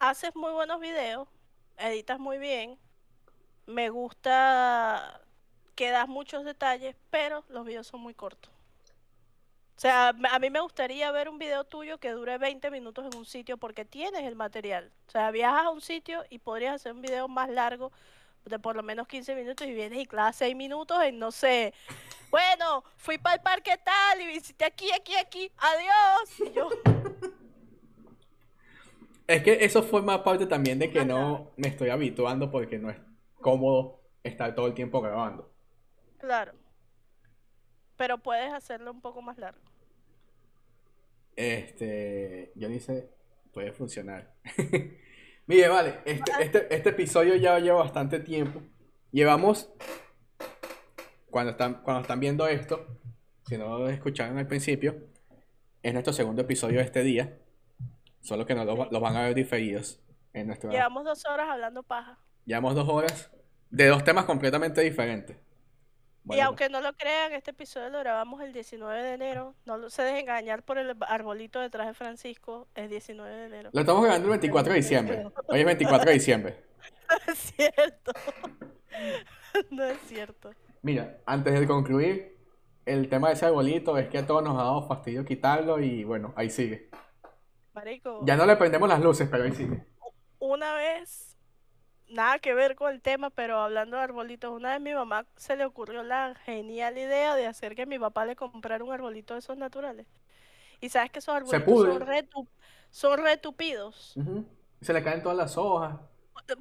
Haces muy buenos videos, editas muy bien, me gusta que das muchos detalles, pero los videos son muy cortos. O sea, a mí me gustaría ver un video tuyo que dure 20 minutos en un sitio porque tienes el material. O sea, viajas a un sitio y podrías hacer un video más largo de por lo menos 15 minutos y vienes y clavas 6 minutos en, no sé, bueno, fui para el parque tal y visité aquí, aquí, aquí, adiós. Y yo, es que eso forma parte también de que no me estoy habituando porque no es cómodo estar todo el tiempo grabando. Claro. Pero puedes hacerlo un poco más largo. Este, yo dice, puede funcionar. [LAUGHS] Mire, vale, este, este, este episodio ya lleva bastante tiempo. Llevamos, cuando están, cuando están viendo esto, si no lo escucharon al principio, es nuestro segundo episodio de este día. Solo que no los, van a ver diferidos en nuestro... Llevamos dos horas hablando paja. Llevamos dos horas de dos temas completamente diferentes. y aunque no lo crean, este episodio lo grabamos el 19 de enero. No se dejen engañar por el arbolito detrás de Francisco. Es 19 de enero. lo estamos grabando el 24 de diciembre. Hoy es 24 de diciembre. [LAUGHS] No es cierto. [LAUGHS] No es cierto. Mira, antes de concluir, el tema de ese arbolito es que a todos nos ha dado fastidio quitarlo y bueno, ahí sigue. Marico, Ya no le prendemos las luces, pero ahí sigue. una vez, nada que ver con el tema, pero hablando de arbolitos, una vez mi mamá se le ocurrió la genial idea de hacer que mi papá le comprara un arbolito de esos naturales. Y sabes que esos arbolitos son retupidos. Ujú. Se le caen todas las hojas.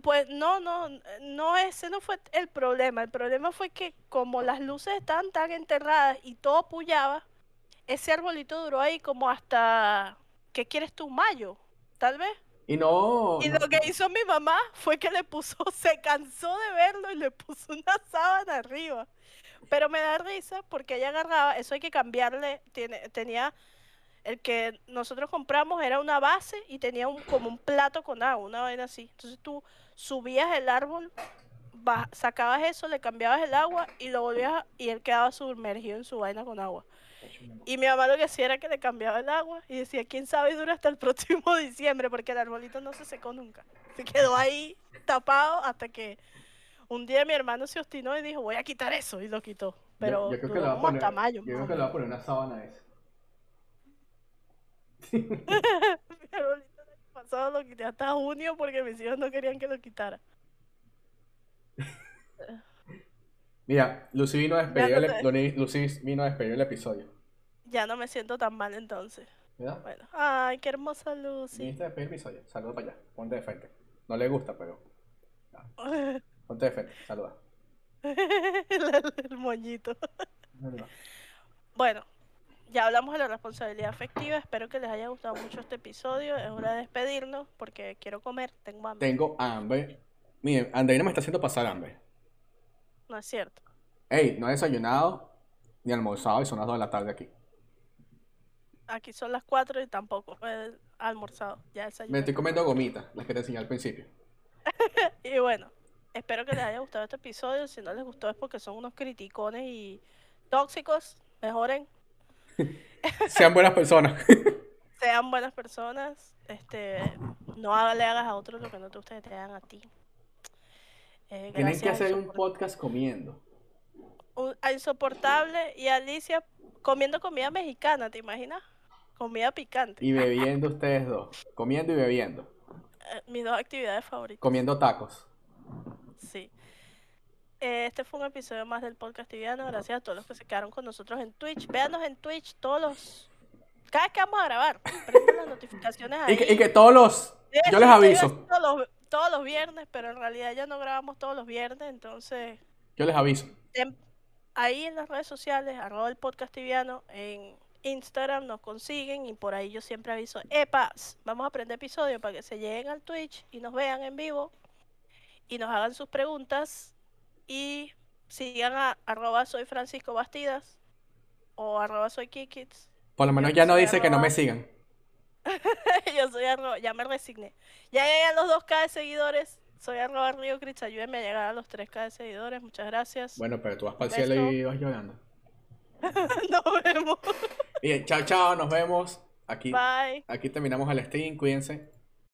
Pues no, no, no, ese no fue el problema. El problema fue que como las luces estaban tan enterradas y todo pullaba, ese arbolito duró ahí como hasta, ¿qué quieres tú? Mayo, tal vez. Y no. Y no- lo que hizo mi mamá fue que le puso, [LAUGHS] se cansó de verlo y le puso una [LAUGHS] sábana arriba. Pero me da risa porque ella agarraba, eso hay que cambiarle, tiene, tenía, el que nosotros compramos era una base y tenía un, como un plato con agua, una vaina así. Entonces tú subías el árbol, ba- sacabas eso, le cambiabas el agua y lo volvías y él quedaba sumergido en su vaina con agua. Y mi mamá lo que hacía era que le cambiaba el agua y decía, quién sabe, dura hasta el [LAUGHS] próximo diciembre, porque el arbolito no se secó nunca. Se quedó ahí tapado hasta que un día mi hermano se obstinó y dijo, voy a quitar eso, y lo quitó. Pero yo, creo que duró le voy a como poner, hasta mayo. yo creo que le voy a poner una sábana a ese. [LAUGHS] Mi arbolito el año pasado lo quité hasta junio porque mis hijos no querían que lo quitara. [LAUGHS] Mira, Lucy vino a despedir el, Lucy vino a despedir el episodio. Ya no me siento tan mal entonces. ¿Verdad? Bueno, ay, qué hermosa Lucy. Viniste episodio. Saluda para allá. Ponte de frente. No le gusta, pero. [LAUGHS] Ponte de frente. Saluda. el, el moñito. Bueno, ya hablamos de la responsabilidad afectiva. Espero que les haya gustado mucho este episodio. Es hora de despedirnos porque quiero comer. Tengo hambre. Tengo hambre. Miren, Andreina me está haciendo pasar hambre. No es cierto. Ey, no he desayunado ni almorzado y son las 2 de la tarde aquí. Aquí son las 4 y tampoco he almorzado. Ya Me estoy comiendo gomitas, las que te enseñé al principio. [LAUGHS] Y bueno, espero que les haya gustado este episodio. Si no les gustó es porque son unos criticones y tóxicos. Mejoren. [LAUGHS] Sean buenas personas. [LAUGHS] Sean buenas personas. Este, no haga- le hagas a otros lo que no te gusta que te hagan a ti. Eh, Tienen que hacer un podcast comiendo. un- a Insoportable y Alicia comiendo comida mexicana, ¿te imaginas? Comida picante. Y bebiendo ustedes dos. Comiendo y bebiendo. Eh, mis dos actividades favoritas. Comiendo tacos. Sí. Eh, Este fue un episodio más del podcast tibiano. Gracias a todos los que se quedaron con nosotros en Twitch. Véanos en Twitch todos los. Cada vez que vamos a grabar, prendan las notificaciones ahí. Y que, y que todos los... Yo les aviso. Todos los, todos los viernes, pero en realidad ya no grabamos todos los viernes. Entonces, Yo les aviso. Ahí en las redes sociales, arroba el podcast tibiano, en Instagram nos consiguen y por ahí yo siempre aviso, epas, vamos a aprender episodio para que se lleguen al Twitch y nos vean en vivo y nos hagan sus preguntas y sigan a arroba soy Francisco Bastidas o arroba soy Kikits. Por lo menos Yo ya no dice que no me sigan. [LAUGHS] yo soy arroba, ya me resigné. Ya llegué a los 2K de seguidores, soy arroba Río Crits, ayúdenme a llegar a los 3K de seguidores, muchas gracias. Bueno, pero tú vas para el cielo y vas llorando. [LAUGHS] nos vemos. Bien, chao, chao. Nos vemos. Aquí, Bye. aquí terminamos el stream. Cuídense.